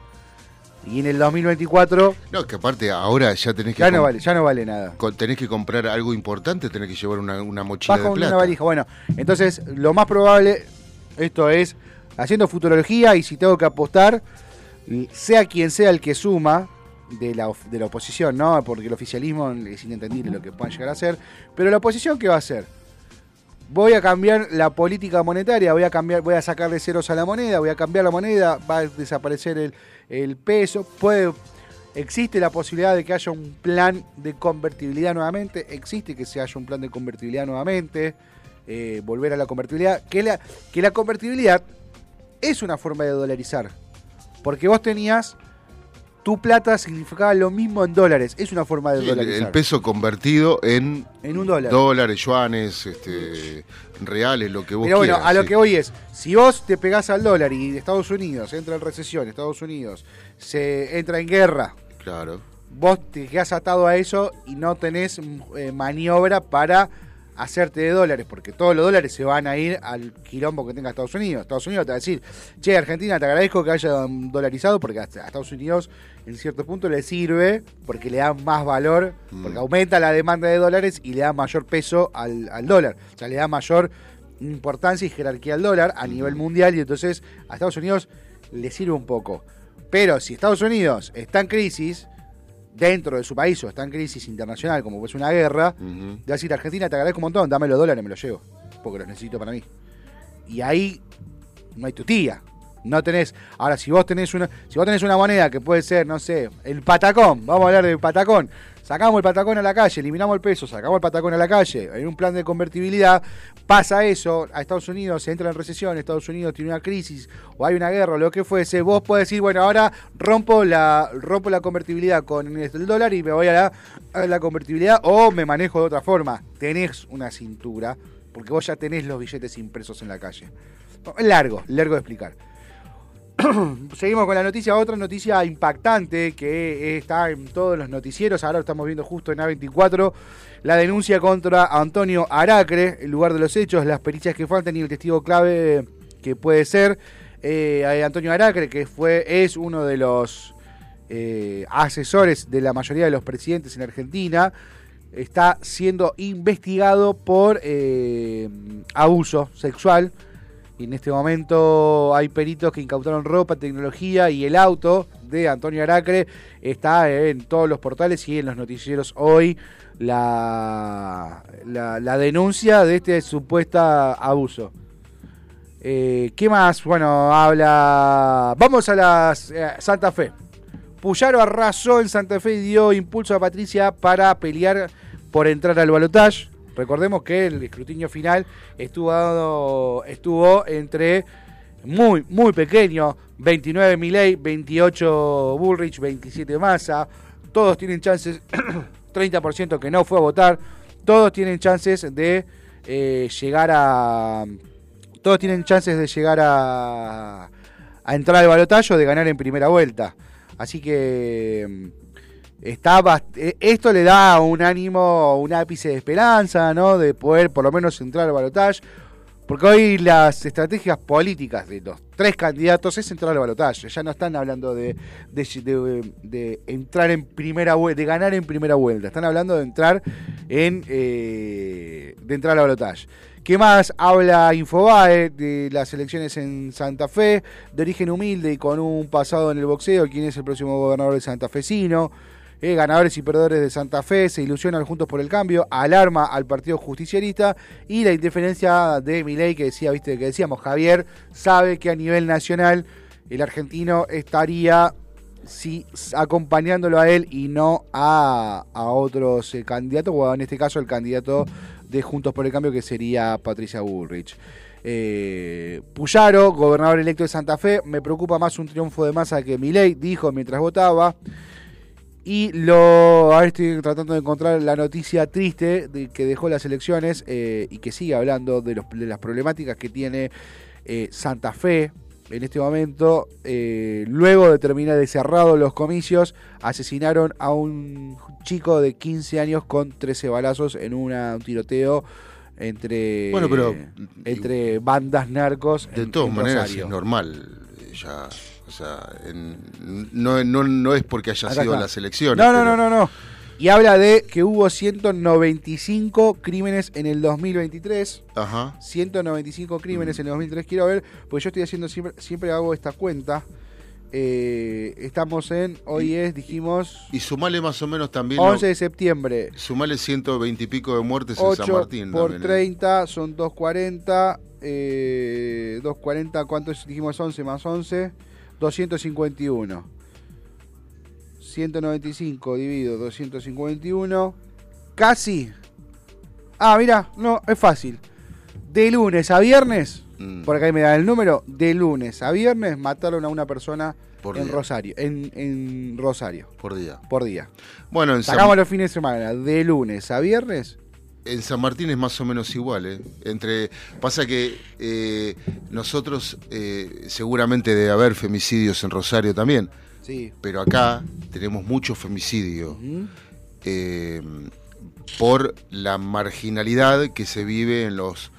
Y en el 2024 No, que aparte ahora ya tenés que, ya no vale, ya no vale nada. tenés que comprar algo importante, tenés que llevar una, una mochila Baja de plata. una valija. Bueno, entonces lo más probable, esto es haciendo futurología y si tengo que apostar, sea quien sea el que suma de la, de la oposición, ¿no? Porque el oficialismo es inentendible lo que puedan llegar a hacer. Pero la oposición, ¿qué va a hacer? Voy a cambiar la política monetaria, voy a cambiar, voy a sacarle ceros a la moneda, voy a cambiar la moneda, va a desaparecer el, peso, puede Existe la posibilidad de que haya un plan de convertibilidad nuevamente. Existe que se haya un plan de convertibilidad nuevamente. eh, volver a la convertibilidad. Que la, que la convertibilidad es una forma de dolarizar. Porque vos tenías. Tu plata significaba lo mismo en dólares. Es una forma de Sí, el, dolarizar. el peso convertido en En un dólar. dólares, yuanes, este, reales, lo que vos Pero bueno, quieras. a lo que hoy es, si vos te pegás al dólar y Estados Unidos entra en recesión, Estados Unidos se entra en guerra, Claro. vos te quedás atado a eso y no tenés eh, maniobra para hacerte de dólares, porque todos los dólares se van a ir al quilombo que tenga Estados Unidos. Estados Unidos te va a decir, che, Argentina, te agradezco que haya mm, dolarizado, porque a a Estados Unidos en cierto punto le sirve, porque le da más valor, porque aumenta la demanda de dólares y le da mayor peso al, al dólar. O sea, le da mayor importancia y jerarquía al dólar a nivel mundial y entonces a Estados Unidos le sirve un poco. Pero si Estados Unidos está en crisis, dentro de su país o está en crisis internacional, como pues una guerra, Ujú. de decir, Argentina, te agradezco un montón, dame los dólares, me los llevo, porque los necesito para mí. Y ahí no hay tu tía. No tenés. Ahora, si vos tenés una, si vos tenés una moneda que puede ser, no sé, el patacón, vamos a hablar del patacón. Sacamos el patacón a la calle, eliminamos el peso, sacamos el patacón a la calle, en un plan de convertibilidad, pasa eso, a Estados Unidos se entra en recesión, Estados Unidos tiene una crisis, o hay una guerra, o lo que fuese, vos podés decir, bueno, ahora rompo la, rompo la convertibilidad con el dólar y me voy a la, a la convertibilidad, o me manejo de otra forma. Tenés una cintura, porque vos ya tenés los billetes impresos en la calle. Largo, largo de explicar. Seguimos con la noticia, otra noticia impactante que está en todos los noticieros, ahora lo estamos viendo justo en A24, la denuncia contra Antonio Aracre, el lugar de los hechos, las pericias que faltan y el testigo clave que puede ser eh, Antonio Aracre, que fue es uno de los eh, asesores de la mayoría de los presidentes en Argentina, está siendo investigado por eh, abuso sexual. En este momento hay peritos que incautaron ropa, tecnología y el auto de Antonio Aracre está en todos los portales y en los noticieros hoy la, la, la denuncia de este supuesto abuso. Eh, ¿Qué más? Bueno, habla... Vamos a la eh, Santa Fe. Puyaro arrasó en Santa Fe y dio impulso a Patricia para pelear por entrar al balotaje. Recordemos que el escrutinio final estuvo, dado- estuvo entre muy, muy pequeño, 29 Milei, 28 Bullrich, 27 Massa. Todos tienen chances, 30% que no fue a votar. Todos tienen chances de eh, llegar a... Todos tienen chances de llegar a, a entrar al balotaje o de ganar en primera vuelta. Así que está eh, esto le da un ánimo, un ápice de esperanza, ¿no? De poder por lo menos entrar al balotaje. Porque hoy las estrategias políticas de los tres candidatos es entrar al balotaje. Ya no están hablando de- de entrar en primera vuelta, de ganar en primera vuelta. Están hablando de entrar en eh, de entrar al balotaje. ¿Qué más? Habla Infobae de las elecciones en Santa Fe, de origen humilde y con un pasado en el boxeo, quién es el próximo gobernador de Santa Fecino. Eh, ganadores y perdedores de Santa Fe, se ilusionan juntos por el cambio, alarma al Partido Justicialista y la interferencia de Milei que decía, viste, que decíamos, Javier sabe que a nivel nacional el argentino estaría sí, acompañándolo a él y no a, a otros eh, candidatos, o en este caso el candidato de Juntos por el Cambio que sería Patricia Bullrich. Eh, Puyaro, gobernador electo de Santa Fe, me preocupa más un triunfo de masa que Milei, dijo mientras votaba. Y lo, ahora estoy tratando de encontrar la noticia triste de que dejó las elecciones eh, y que sigue hablando de, los- de las problemáticas que tiene eh, Santa Fe en este momento. Eh, luego de terminar de cerrados los comicios, asesinaron a un chico de 15 años con 13 balazos en una- un tiroteo entre, Bueno, pero- entre bandas narcos. De en- todas en maneras Rosario. es normal. Ya, sea, en- no, no, no es porque haya Acá sido está. las elecciones. No, no, pero- no, no, no. Y habla de que hubo 195 crímenes en el 2023. Ajá. 195 Mm. crímenes en el 2003. Quiero ver, porque yo estoy haciendo siempre, siempre hago esta cuenta. Eh, estamos en, hoy es, dijimos, Y sumale más o menos también. 11 de septiembre. Sumale 120 y pico de muertes en San 8 Martín. por también, ¿eh? 30 son 240. Eh, 240, ¿cuántos dijimos? 11 más 11. 251. 195 dividido 251. Casi. Ah, mira, no, es fácil. De lunes a viernes, Mm, por acá me dan el número, de lunes a viernes mataron a una persona Por en día. Rosario, en, en Rosario, por día. por día. Bueno, en Sacamos los fines de semana, de lunes a viernes, en San Martín es más o menos igual. ¿eh? Entre, pasa que eh, nosotros eh, seguramente debe haber femicidios en Rosario también. sí. Pero acá tenemos mucho femicidio. Eh, por la marginalidad que se vive en los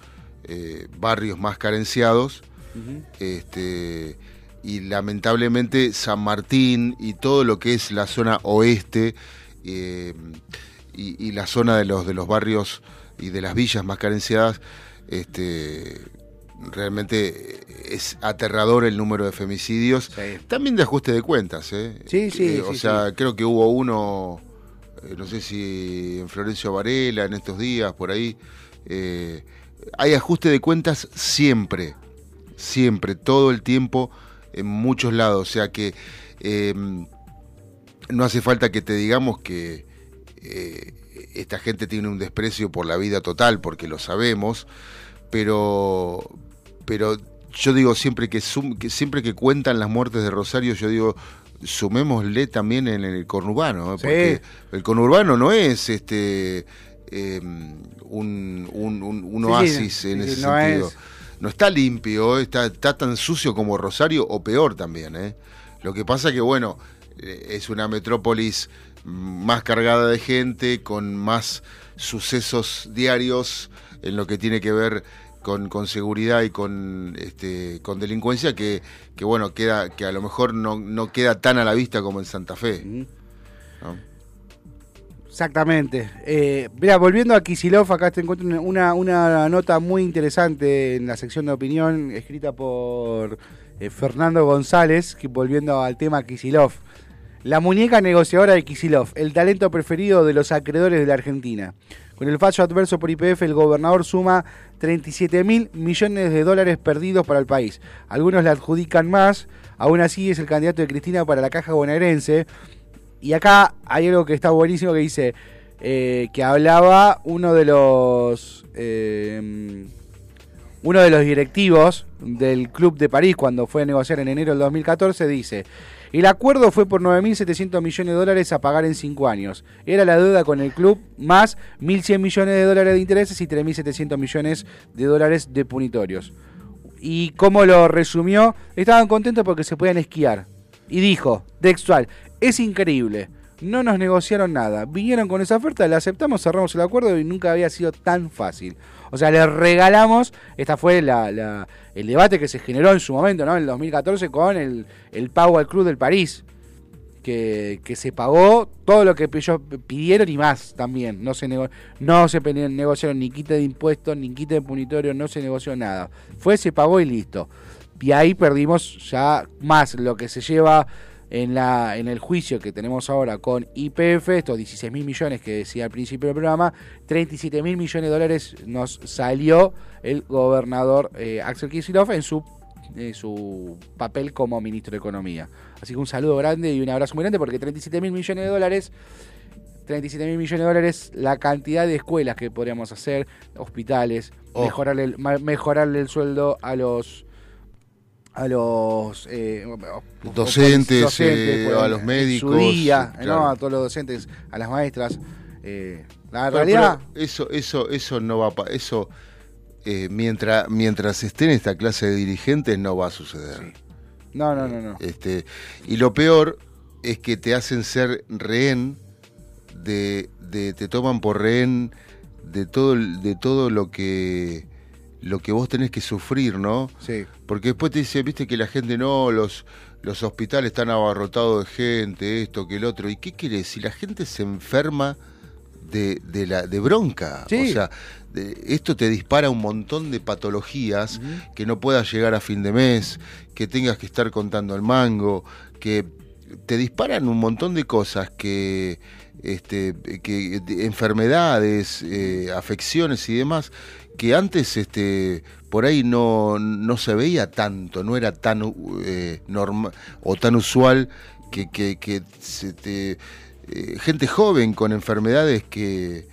barrios más carenciados. Este, y lamentablemente San Martín y todo lo que es la zona oeste y, y la zona de los, de los barrios y de las villas más carenciadas, este, realmente es aterrador el número de femicidios. Sí. También de ajuste de cuentas, ¿eh? Sí, sí, Eh, o sí, sea, creo que hubo uno, eh, no sé si en Florencio Varela en estos días, por ahí. eh, hay ajuste de cuentas siempre, siempre, todo el tiempo, en muchos lados. O sea que eh, no hace falta que te digamos que eh, esta gente tiene un desprecio por la vida total, porque lo sabemos, pero, pero yo digo siempre que, sum- que siempre que cuentan las muertes de Rosario, yo digo sumémosle también en el conurbano, ¿eh? Sí. porque el conurbano no es este eh, un, un- un- un Sí, sí, oasis sí, en sí, ese no sentido. es- No está limpio, está, está tan sucio como Rosario o peor también. ¿eh? Lo que pasa que, bueno, eh, es una metrópolis más cargada de gente, con más sucesos diarios en lo que tiene que ver con, con seguridad y con este con delincuencia que, que bueno queda que a lo mejor no, no queda tan a la vista como en Santa Fe. Exactamente. Eh, mira, volviendo a Kisilov, acá te encuentro una- una, una nota muy interesante en la sección de opinión, escrita por eh, Fernando González, que volviendo al tema Kisilov. La muñeca negociadora de Kisilov, el talento preferido de los acreedores de la Argentina. Con el fallo adverso por IPF, el gobernador suma 37 mil millones de dólares perdidos para el país. Algunos le adjudican más, aún así es el candidato de Cristina para la caja bonaerense. Y acá hay algo que está buenísimo que dice eh, que hablaba uno de los eh, uno de los directivos del Club de París cuando fue a negociar en enero del 2014 dice el acuerdo fue por 9.700 millones de dólares a pagar en 5 años. Era la deuda con el club más 1.100 millones de dólares de intereses y 3.700 millones de dólares de punitorios. ¿Y cómo lo resumió? Estaban contentos porque se podían esquiar. Y dijo, textual, es increíble. No nos negociaron nada. Vinieron con esa oferta, la aceptamos, cerramos el acuerdo y nunca había sido tan fácil. O sea, le regalamos, esta fue la, la- el debate que se generó en su momento, ¿no? En el 2014 con el, el pago al Club del París. Que, que se pagó todo lo que ellos pidieron y más también. No se, nego- no se pe- negociaron ni quite de impuestos, ni quite de punitorio, no se negoció nada. Fue, se pagó y listo. Y ahí perdimos ya más lo que se lleva, más lo que se lleva el club, más 1.100 millones de dólares de intereses y 3.700 millones de dólares de, de punitorio. Y como lo resumió, estaban contentos porque se podían esquiar. Y dijo, textual, es increíble. No nos negociaron nada. Vinieron con esa oferta, la aceptamos, cerramos el acuerdo y nunca había sido tan fácil. O sea, le regalamos, esta fue la- el debate que se generó en su momento, ¿no? En el 2014 con el, pago al Club del París. Que, se pagó todo lo que ellos pidieron y más también. No se, nego- no se negociaron ni quite de impuestos, ni quite de punitorio, no se negoció nada. Fue, se pagó y listo. Y ahí perdimos ya más lo que se lleva, en, la, en el juicio que tenemos ahora con IPF, estos 16 mil millones que decía al principio del programa, 37 mil millones de dólares nos salió el gobernador eh, Axel Kicillof en su, eh, su papel como ministro de Economía. Así que un saludo grande y un abrazo muy grande porque 37 mil millones de dólares 37 mil millones de dólares la cantidad de escuelas que podríamos hacer, hospitales, Oh. mejorarle, el, mejorarle el sueldo a los a los eh, Docentes, eh, pues, a los médicos, su día, eh, ¿no? a todos los docentes, a las maestras. eh, la realidad, pero eso, eso, eso no va a eso eh, mientras, mientras esté en esta clase de dirigentes no va a suceder. Sí. no, no, no, no. Este, y lo peor es que te hacen ser rehén de, de- te toman por rehén de todo de todo lo que lo que vos tenés que sufrir, ¿no? Sí. Porque después te dice, viste que la gente no, los, los hospitales están abarrotados de gente, esto, que el otro. ¿Y qué querés? Si la gente se enferma de, de la, de bronca. Sí. O sea, de- esto te dispara un montón de patologías que no puedas llegar a fin de mes, que tengas que estar contando el mango, que te disparan un montón de cosas que, este, que de- enfermedades, eh, afecciones y demás, que antes este, por ahí no, no se veía tanto, no era tan eh, normal o tan usual que, eh, gente joven con enfermedades que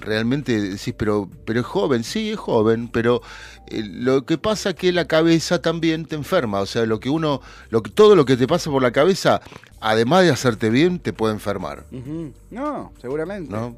realmente decís, pero, pero es joven, sí, es joven, pero eh, lo que pasa es que la cabeza también te enferma, o sea, lo que uno, lo que, todo lo que te pasa por la cabeza, además de hacerte bien, te puede enfermar. No, seguramente. ¿no?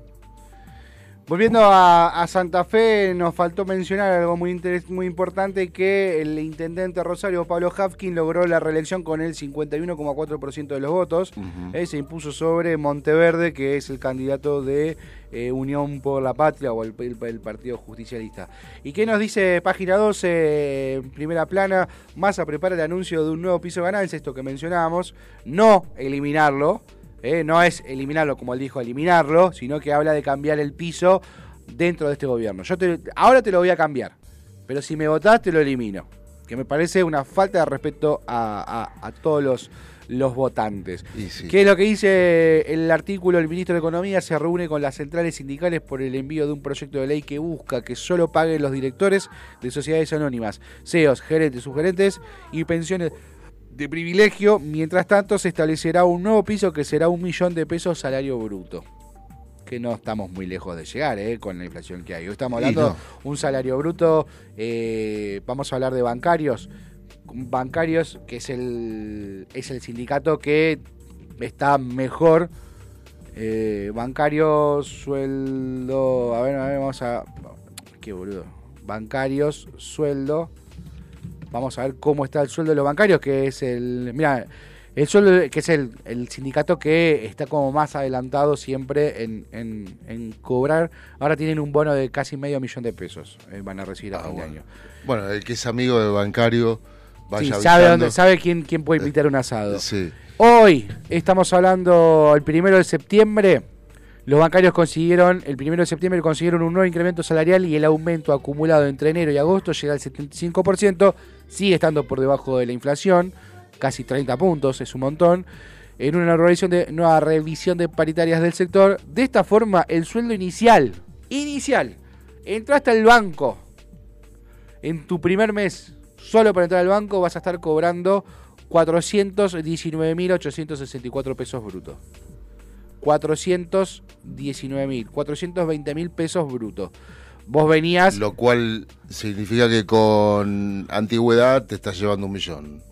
Volviendo a, a Santa Fe, nos faltó mencionar algo muy, interes- muy importante, que el intendente Rosario Pablo Hafkin logró la reelección con el 51,4% de los votos. Eh, se impuso sobre Monteverde, que es el candidato de eh, Unión por la Patria o el, el- el Partido Justicialista. ¿Y qué nos dice página 12, en primera plana? Massa prepara el anuncio de un nuevo piso de ganancias, esto que mencionábamos, no eliminarlo. Eh, no es eliminarlo como él dijo, eliminarlo, sino que habla de cambiar el piso dentro de este gobierno. Yo te- ahora te lo voy a cambiar, pero si me votás te lo elimino. Que me parece una falta de respeto a, a- a todos los, los votantes. Sí. ¿Qué es lo que dice el artículo? El ministro de Economía se reúne con las centrales sindicales por el envío de un proyecto de ley que busca que solo paguen los directores de sociedades anónimas, CEOs, gerentes, subgerentes y pensiones de privilegio. Mientras tanto, se establecerá un nuevo piso que será un millón de pesos salario bruto. Que no estamos muy lejos de llegar ¿eh? con la inflación que hay. Hoy estamos hablando no. un salario bruto. eh, vamos a hablar de bancarios. Bancarios, que es el, es el sindicato que está mejor. Eh, bancarios, sueldo. A ver, a ver, vamos a. Qué boludo. Bancarios, sueldo. Vamos a ver cómo está el sueldo de los bancarios, que es el. Mira, el sueldo, que es el, el sindicato que está como más adelantado siempre en, en- en cobrar. Ahora tienen un bono de casi medio millón de pesos. eh, van a recibir a Ah, fin de año. Bueno, el que es amigo del bancario, vaya Sí, sabe, dónde, sabe quién, quién puede invitar un asado. Sí. Hoy estamos hablando el primero de septiembre. Los bancarios consiguieron, el primero de septiembre consiguieron un nuevo incremento salarial y el aumento acumulado entre enero y agosto llega al 75%, sigue estando por debajo de la inflación, casi 30 puntos, es un montón. En una revisión de, nueva revisión de paritarias del sector, de esta forma el sueldo inicial, inicial, entraste al banco en tu primer mes, solo para entrar al banco vas a estar cobrando 419.864 pesos brutos. 419.000, 420.000 pesos brutos. Vos venías, Lo cual significa que con antigüedad te estás llevando un millón.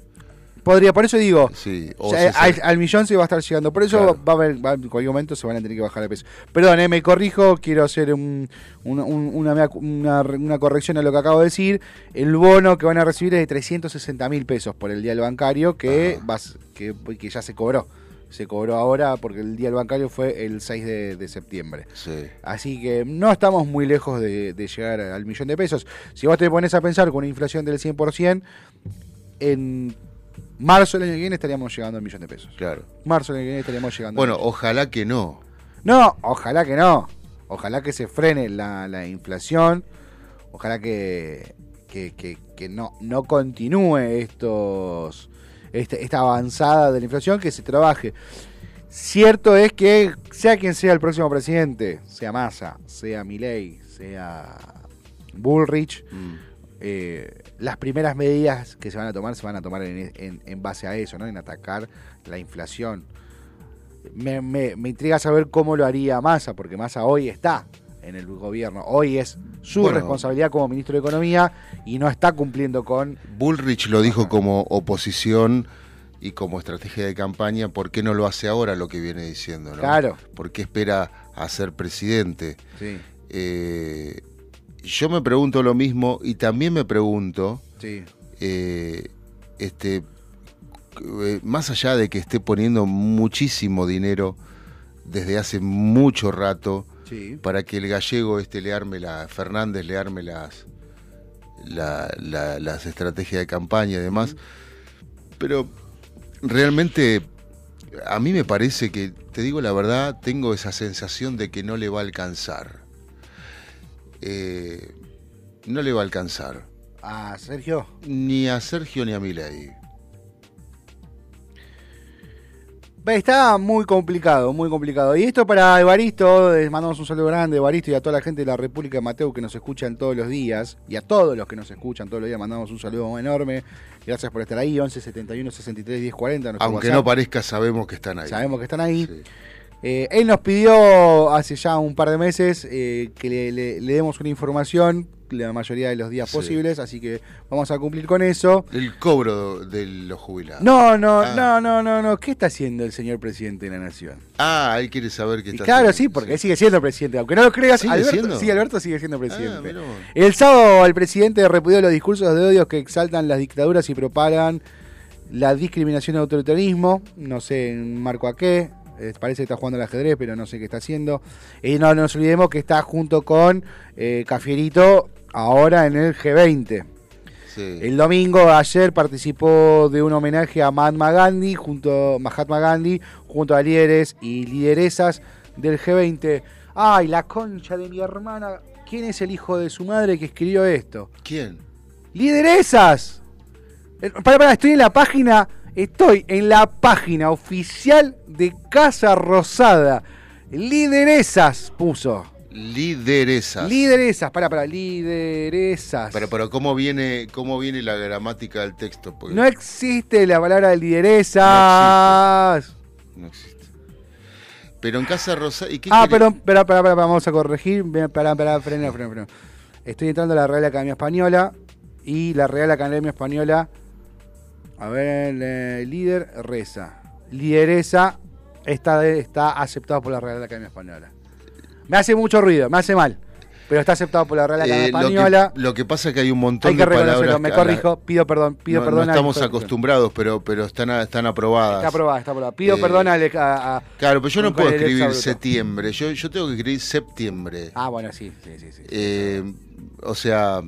podría, por eso digo, Sí, o sea, al, 60. al millón se va a estar llegando. Por eso Claro. va a haber, va- en cualquier momento se van a tener que bajar de peso. Perdón, eh, me corrijo, quiero hacer un- un- un- una, una, una corrección a lo que acabo de decir. El bono que van a recibir es de 360 mil pesos por el día del bancario que, vas, que, que ya se cobró. Se cobró ahora porque el día del bancario fue el 6 de, de septiembre. Sí. Así que no estamos muy lejos de, de llegar al millón de pesos. Si vos te pones a pensar con una inflación del 100%, en marzo del año que viene estaríamos llegando al millón de pesos. Claro. Marzo del año que viene estaríamos llegando. Bueno, al millón. ojalá que no. no, ojalá que no. Ojalá que se frene la, la inflación. Ojalá que, que, que- que no, no continúe estos, esta, esta avanzada de la inflación, que se trabaje. Cierto es que sea quien sea el próximo presidente, sea Massa, sea Milei, sea Bullrich, Mm. eh, las primeras medidas que se van a tomar se van a tomar en, en- en base a eso, ¿no? en atacar la inflación. Me, me- me intriga saber cómo lo haría Massa, porque Massa hoy está en el gobierno, hoy es su Bueno. responsabilidad como ministro de Economía y no está cumpliendo con... Bullrich lo dijo como oposición y como estrategia de campaña, ¿por qué no lo hace ahora lo que viene diciendo? ¿no? Claro. ¿Por qué espera a ser presidente? Sí, Eh, yo me pregunto lo mismo y también me pregunto, sí, eh, este, eh, más allá de que esté poniendo muchísimo dinero desde hace mucho rato sí. para que el gallego este le arme la Fernández le arme las la- la- las estrategias de campaña y demás pero realmente a mí me parece que te digo la verdad tengo esa sensación de que no le va a alcanzar Eh, no le va a alcanzar Ah, Sergio. ni a Sergio ni a Milei Está muy complicado, muy complicado. Y esto para Evaristo, les mandamos un saludo grande, Evaristo, y a toda la gente de la República de Mateo que nos escuchan todos los días, y a todos los que nos escuchan todos los días, mandamos un saludo enorme. Gracias por estar ahí, 11 71 63 10 40. nuestro aunque WhatsApp. no parezca sabemos que están ahí Sabemos que están ahí. Sí. Eh, él nos pidió hace ya un par de meses eh, que le, le- le demos una información la mayoría de los días Sí. posibles, así que vamos a cumplir con eso. el cobro de los jubilados No, no, Ah. no, no, no, no. ¿Qué está haciendo el señor presidente de la Nación? ah él quiere saber qué Y está claro, haciendo. sí, porque él sigue siendo presidente. Aunque no lo creas, ¿Sigue Alberto, siendo? sí, Alberto sigue siendo Ah, presidente. el sábado el presidente repudió los discursos de odio que exaltan las dictaduras y propagan la discriminación y autoritarismo. No sé en marco a qué. Eh, parece que está jugando al ajedrez, pero no sé qué está haciendo. Y no nos olvidemos que está junto con eh, Cafierito ahora en el G20. Sí. El domingo, ayer, participó de un homenaje a Mahatma Gandhi, junto, Mahatma Gandhi, junto a líderes y lideresas del G20. ¡Ay, la concha de mi hermana! ¿Quién es el hijo de su madre que escribió esto? ¿Quién? ¡Lideresas! Para, para, estoy en la página, estoy en la página oficial de Casa Rosada. Lideresas puso. Lideresas. Lideresas, para, para, lideresas. Pero, pero ¿cómo viene, cómo viene la gramática del texto? Porque No existe la palabra lideresas. no existe. Pero en Casa Rosa... ¿y qué ah, quiere? perdón, espera, vamos a corregir. Espera, espera, frena, frena, frena. Estoy entrando a la Real Academia Española y la Real Academia Española, a ver, eh, líder reza. Lideresa está, está aceptado por la Real Academia Española. Me hace mucho ruido, me hace mal, pero está aceptado por la Real Academia Eh, lo, Española. que, lo que pasa es que hay un montón Hay que de palabras... me corrijo, pido perdón, pido no, perdón. no al- estamos acostumbrados, pero, pero están, están aprobadas. Está aprobada, está aprobada. Pido Eh, perdón a, a- Claro, pero yo no puedo el escribir septiembre, yo, yo tengo que escribir septiembre. Ah, bueno, sí, sí, sí. sí. Eh, o sea,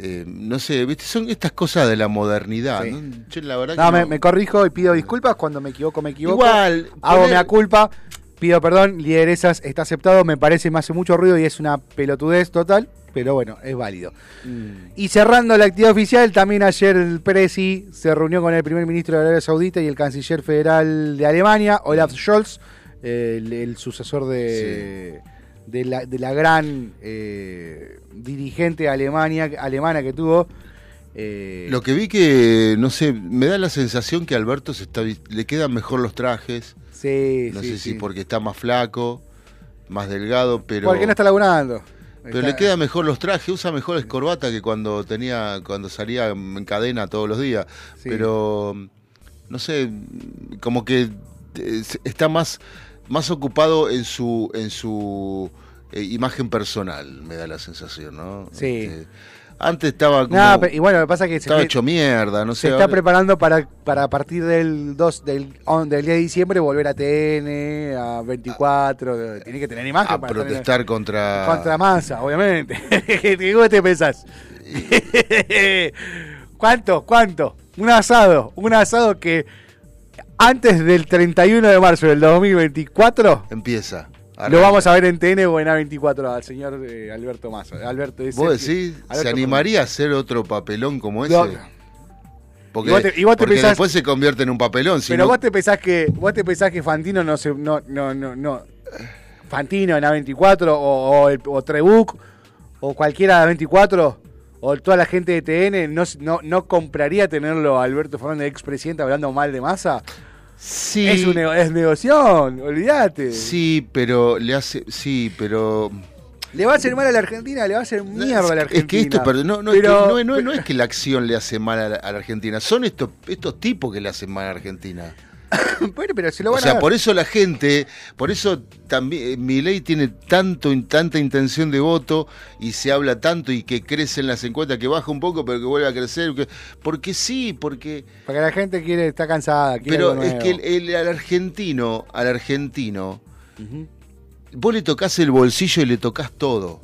eh, no sé, ¿viste? son estas cosas de la modernidad. Sí. ¿no? Yo la verdad No, que me, no- me corrijo y pido disculpas cuando me equivoco, me equivoco. Igual, Hago mea culpa, pido perdón, lideresas está aceptado, me parece, me hace mucho ruido y es una pelotudez total, pero bueno, es válido. Mm. Y cerrando la actividad oficial, también ayer el Presi se reunió con el primer ministro de Arabia Saudita y el canciller federal de Alemania, Olaf Scholz, el, el sucesor de, de, la, de la gran eh, dirigente Alemania, alemana que tuvo. eh, Lo que vi que, no sé, me da la sensación que a Alberto se está, le quedan mejor los trajes. sí, No sí, sé sí. si porque está más flaco, más delgado, pero... Porque no está laburando. Pero Está- le quedan mejor los trajes, usa mejores corbata que cuando tenía, cuando salía en cadena todos los días. Sí. Pero no sé, como que eh, está más, más ocupado en su, en su eh, imagen personal, me da la sensación, ¿no? Sí. Este, antes estaba como, pero- y bueno, lo que pasa es que se, estaba se hecho mierda, no sé. está ahora- preparando para, para a partir del 2 del, on- del día de diciembre volver a TN, a 24. tiene que tener imagen a para protestar contra Contra Massa, obviamente. ¿Qué ¿Cómo te pensás? ¿Cuánto? ¿Cuánto? Un asado. Un asado que antes del 31 de marzo del 2024 empieza. lo vamos a ver en TN o en A24 al señor eh, Alberto Massa. Alberto, ¿Vos decís? ¿Se animaría a hacer otro papelón como ese? No. Porque, Y vos te- y vos te porque pensás- después se convierte en un papelón. Pero no- vos te pensás que vos te pensás que Fantino no se no no no no Fantino en A24 o, o, el- o Trebuch o cualquiera de A24 o toda la gente de TN no, no, no compraría tenerlo a Alberto Fernández expresidente hablando mal de masa. Sí, Es un es negoción, olvídate. sí, pero le hace, sí, pero Le va a hacer mal a la Argentina, le va a hacer mierda a la Argentina. Es que esto, pero no, no, Pero- es que no, no no es que la acción le hace mal a la, a la Argentina, son estos, estos tipos que le hacen mal a la Argentina. bueno, pero se lo O van a sea, dar. por eso la gente, por eso también mi ley tiene tanto, tanta intención de voto y se habla tanto y que crece en las encuestas, que baja un poco pero que vuelve a crecer, que- porque sí, porque Porque la gente quiere, está cansada, quiere pero es que el, el- al argentino, al argentino, vos le tocas el bolsillo y le tocas todo.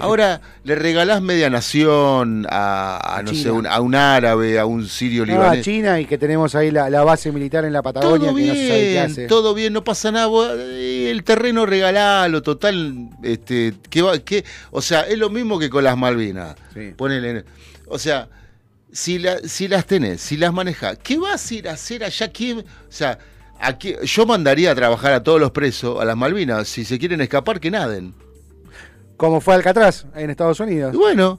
Ahora le regalás media nación a, a, no China. sé, un- a un árabe, a un sirio No, a libanés. China y que tenemos ahí la, la base militar en la Patagonia Todo que no se sabe qué bien, hace. todo bien, no pasa nada. eh, El terreno regalalo, total, este, que va, que, o sea, es lo mismo que con las Malvinas. Sí. Ponele, o sea, si, la- si las tenés, si las manejás, ¿qué vas a ir a hacer allá? ¿Quién? O sea, aquí, yo mandaría a trabajar a todos los presos a las Malvinas. Si se quieren escapar, que naden. Como fue Alcatraz en Estados Unidos. Y bueno,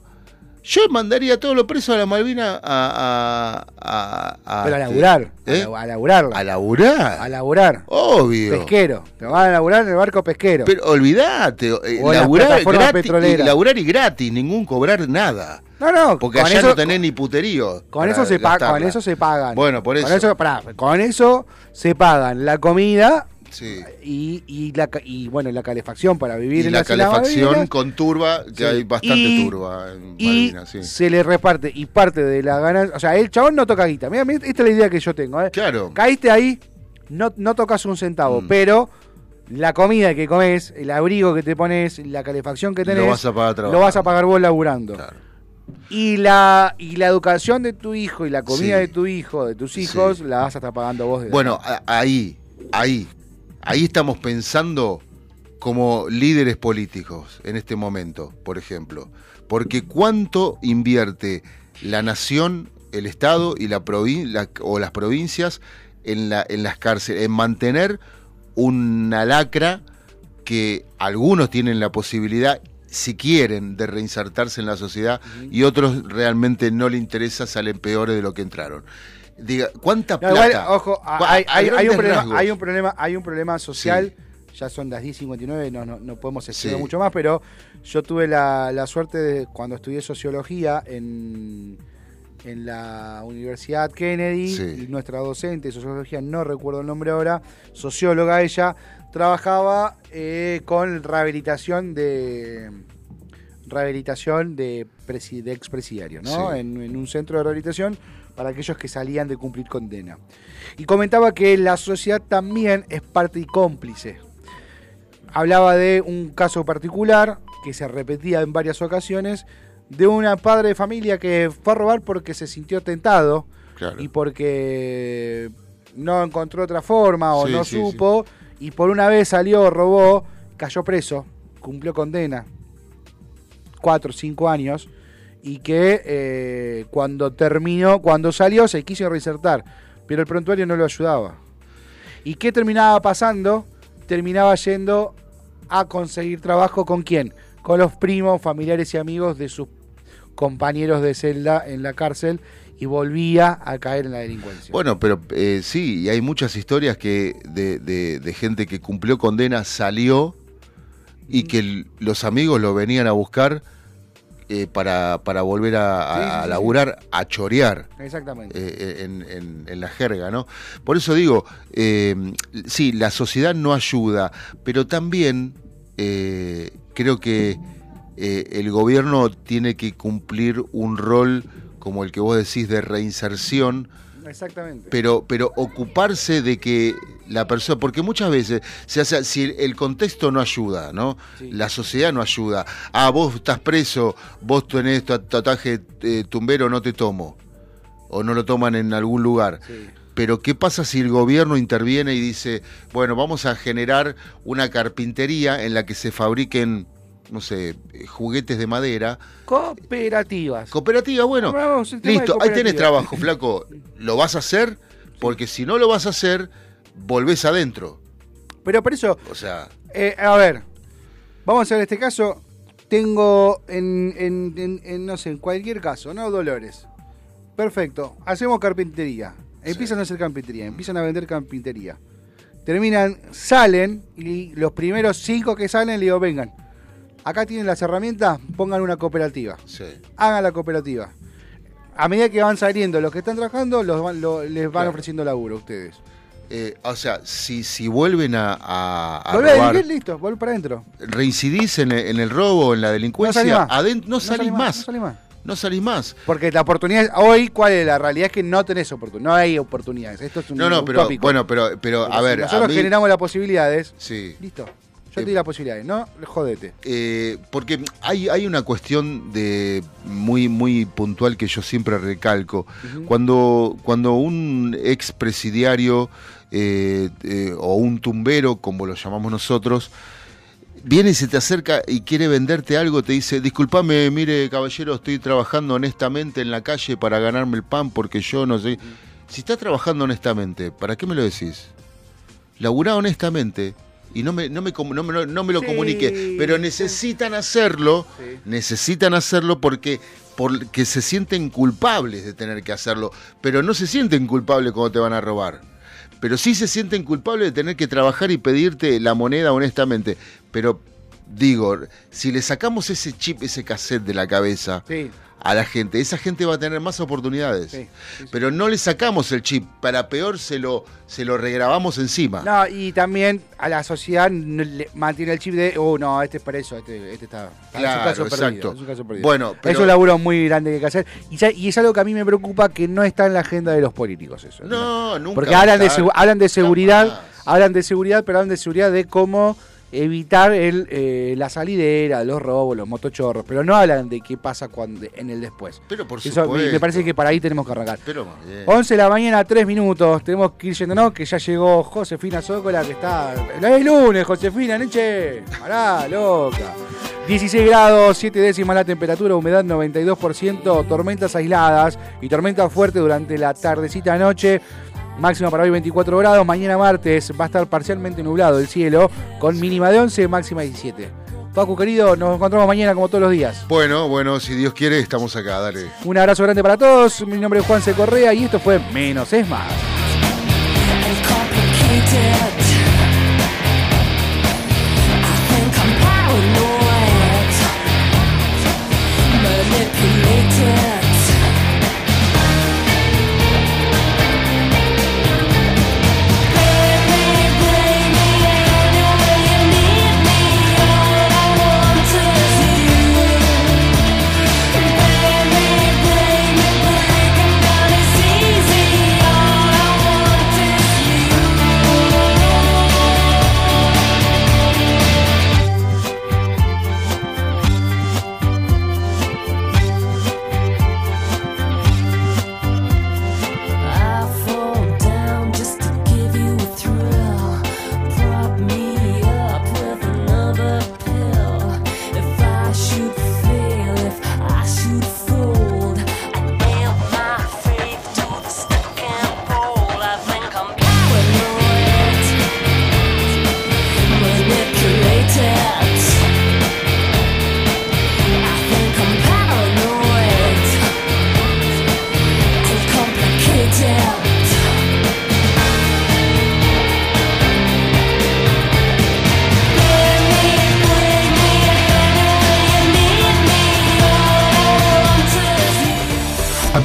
yo mandaría a todos los presos a las Malvinas a. a, a- a- Pero a este, laburar. ¿eh? A, la- a laburarla. A laburar. A laburar. Obvio. Pesquero. Te van a laburar en el barco pesquero. Pero olvídate, eh, laburar gratis, y laburar y gratis, ningún cobrar nada. no, no. Porque allá eso, no tenés ni puterío. Con eso, se pa- con eso se pagan. Bueno, por Con eso. eso, pará, con eso se pagan la comida Sí. y, y, la, bueno, la calefacción para vivir Y en la Islas calefacción Malvinas. con turba, que Sí. hay bastante Y- turba en y Malvinas, sí. se le reparte y parte de la ganancia, o sea, el chabón no toca guita. Mira, esta es la idea que yo tengo, ¿eh? Claro. Caíste ahí, no, no tocas un centavo, Mm. pero la comida que comes, el abrigo que te pones, la calefacción que tenés, Lo vas a pagar lo vas a pagar vos laburando. Claro. Y la, y la educación de tu hijo y la comida Sí. de tu hijo, de tus Sí. hijos, la vas a estar pagando vos. de Bueno, ahí, ahí, ahí estamos pensando como líderes políticos en este momento, por ejemplo. Porque cuánto invierte la nación, el Estado y la o las provincias en, la, en las cárceles, en mantener una lacra que algunos tienen la posibilidad, si quieren, de reinsertarse en la sociedad y otros realmente no le interesa, salen peores de lo que entraron. Diga, ¿cuánta No, plata? igual, ojo, hay, hay- hay un problema, hay un problema, hay un problema social. Ya son las 10.59, no, no, no podemos Sí. mucho más, pero yo tuve la, la suerte de cuando estudié sociología en, en la Universidad Kennedy, Sí. y nuestra docente de sociología, no recuerdo el nombre ahora, socióloga ella, trabajaba eh, con rehabilitación de rehabilitación de, de expresidiarios, ¿no? En un centro de rehabilitación para aquellos que salían de cumplir condena. Y comentaba que la sociedad también es parte y cómplice. Hablaba de un caso particular que se repetía en varias ocasiones de una padre de familia que fue a robar porque se sintió tentado Claro. y porque no encontró otra forma o Sí, no sí, supo y por una vez salió, robó, cayó preso, cumplió condena, cuatro o cinco años y que eh, cuando terminó, cuando salió se quiso reinsertar, pero el prontuario no lo ayudaba. ¿Y qué terminaba pasando? Terminaba yendo a conseguir trabajo con quién? Con los primos, familiares y amigos de sus compañeros de celda en la cárcel y volvía a caer en la delincuencia. Bueno, pero eh, sí, y hay muchas historias que de, de- de gente que cumplió condena, salió y que l- los amigos lo venían a buscar eh, para, para volver a, a- Sí, sí, a sí, laburar, a chorear. Exactamente. eh, en, en- en la jerga, ¿no? Por eso digo, eh, sí, la sociedad no ayuda, pero también creo que el gobierno tiene que cumplir un rol como el que vos decís de reinserción, Exactamente. pero, pero ocuparse de que la persona, porque muchas veces se hace, si el, contexto no ayuda, ¿no? Sí. La sociedad no ayuda. Ah, vos estás preso, vos tenés tu tatuaje eh, tumbero, no te tomo. O no lo toman en algún lugar. Sí. Pero ¿qué pasa si el gobierno interviene y dice, bueno, vamos a generar una carpintería en la que se fabriquen no sé, juguetes de madera. Cooperativas. Cooperativa, bueno, Vamos, listo, ahí tenés trabajo, flaco. ¿Lo vas a hacer? Porque si no lo vas a hacer, volvés adentro. Pero por eso, O sea, eh, a ver, vamos a hacer este caso. Tengo en, en- en- en, no sé, en cualquier caso, ¿no? Dolores. Perfecto, hacemos carpintería. Empiezan a hacer carpintería, empiezan a vender carpintería. Terminan, salen y los primeros cinco que salen le digo, vengan, acá tienen las herramientas, pongan una cooperativa. sí. hagan la cooperativa. A medida que van saliendo los que están trabajando, los van- lo- les van Claro. ofreciendo laburo a ustedes. Eh, o sea, si, si vuelven a, a, a dirigir, listo, vuelve para adentro. reincidís en el, en el robo, en la delincuencia, no, salís más. No salís más. No salís más. Porque la oportunidad, hoy, ¿cuál es la realidad? Es que no tenés oportunidades, no hay oportunidades. Esto es un No, no, pero bueno, pero, pero a si ver, nosotros a mí, generamos las posibilidades, sí. listo. Yo Eh, te di las posibilidades, ¿no? Jodete. Eh, porque hay, hay una cuestión de muy, muy puntual que yo siempre recalco. Cuando, cuando un expresidiario eh, eh, o un tumbero, como lo llamamos nosotros, viene y se te acerca y quiere venderte algo, te dice, disculpame, mire caballero, estoy trabajando honestamente en la calle para ganarme el pan porque yo no sé. Si estás trabajando honestamente, ¿para qué me lo decís? Laburá honestamente y no me, no me, no me, no- no me lo Sí. comunique, pero necesitan hacerlo, Sí. necesitan hacerlo porque porque se sienten culpables de tener que hacerlo, pero no se sienten culpables cuando te van a robar. Pero sí se sienten culpables de tener que trabajar y pedirte la moneda honestamente. Pero digo, si le sacamos ese chip, ese cassette de la cabeza Sí, a la gente, esa gente va a tener más oportunidades. sí. sí, sí. Pero no le sacamos el chip, para peor se lo, se lo regrabamos encima. No, y también a la sociedad no le mantiene el chip de, oh, no, este es para eso, este, este está. Claro, es un caso perdido, es un caso perdido. Bueno, pero- Es un laburo muy grande que hay que hacer. Y, ya- y es algo que a mí me preocupa que no está en la agenda de los políticos eso. No, nunca. Porque hablan de, hablan de seguridad, Jamás. hablan de seguridad, pero hablan de seguridad de cómo evitar el, eh, la salidera, los robos, los motochorros, pero no hablan de qué pasa cuando en el después. Pero por Eso supuesto. me parece que para ahí tenemos que arrancar. Pero más bien. 11 de la mañana, 3 minutos. Tenemos que ir yéndonos, que ya llegó Josefina Zócola, que está. ¡La es lunes, Josefina, Neche! ¡Pará, loca! 16 grados, 7 décimas la temperatura, humedad 92%, tormentas aisladas y tormentas fuertes durante la tardecita noche. Máxima para hoy 24 grados. Mañana martes va a estar parcialmente nublado el cielo, con mínima de 11, máxima 17. Paco, querido, nos encontramos mañana como todos los días. Bueno, bueno, si Dios quiere, estamos acá, dale. Un abrazo grande para todos. Mi nombre es Juan C. Correa y esto fue Menos es Más.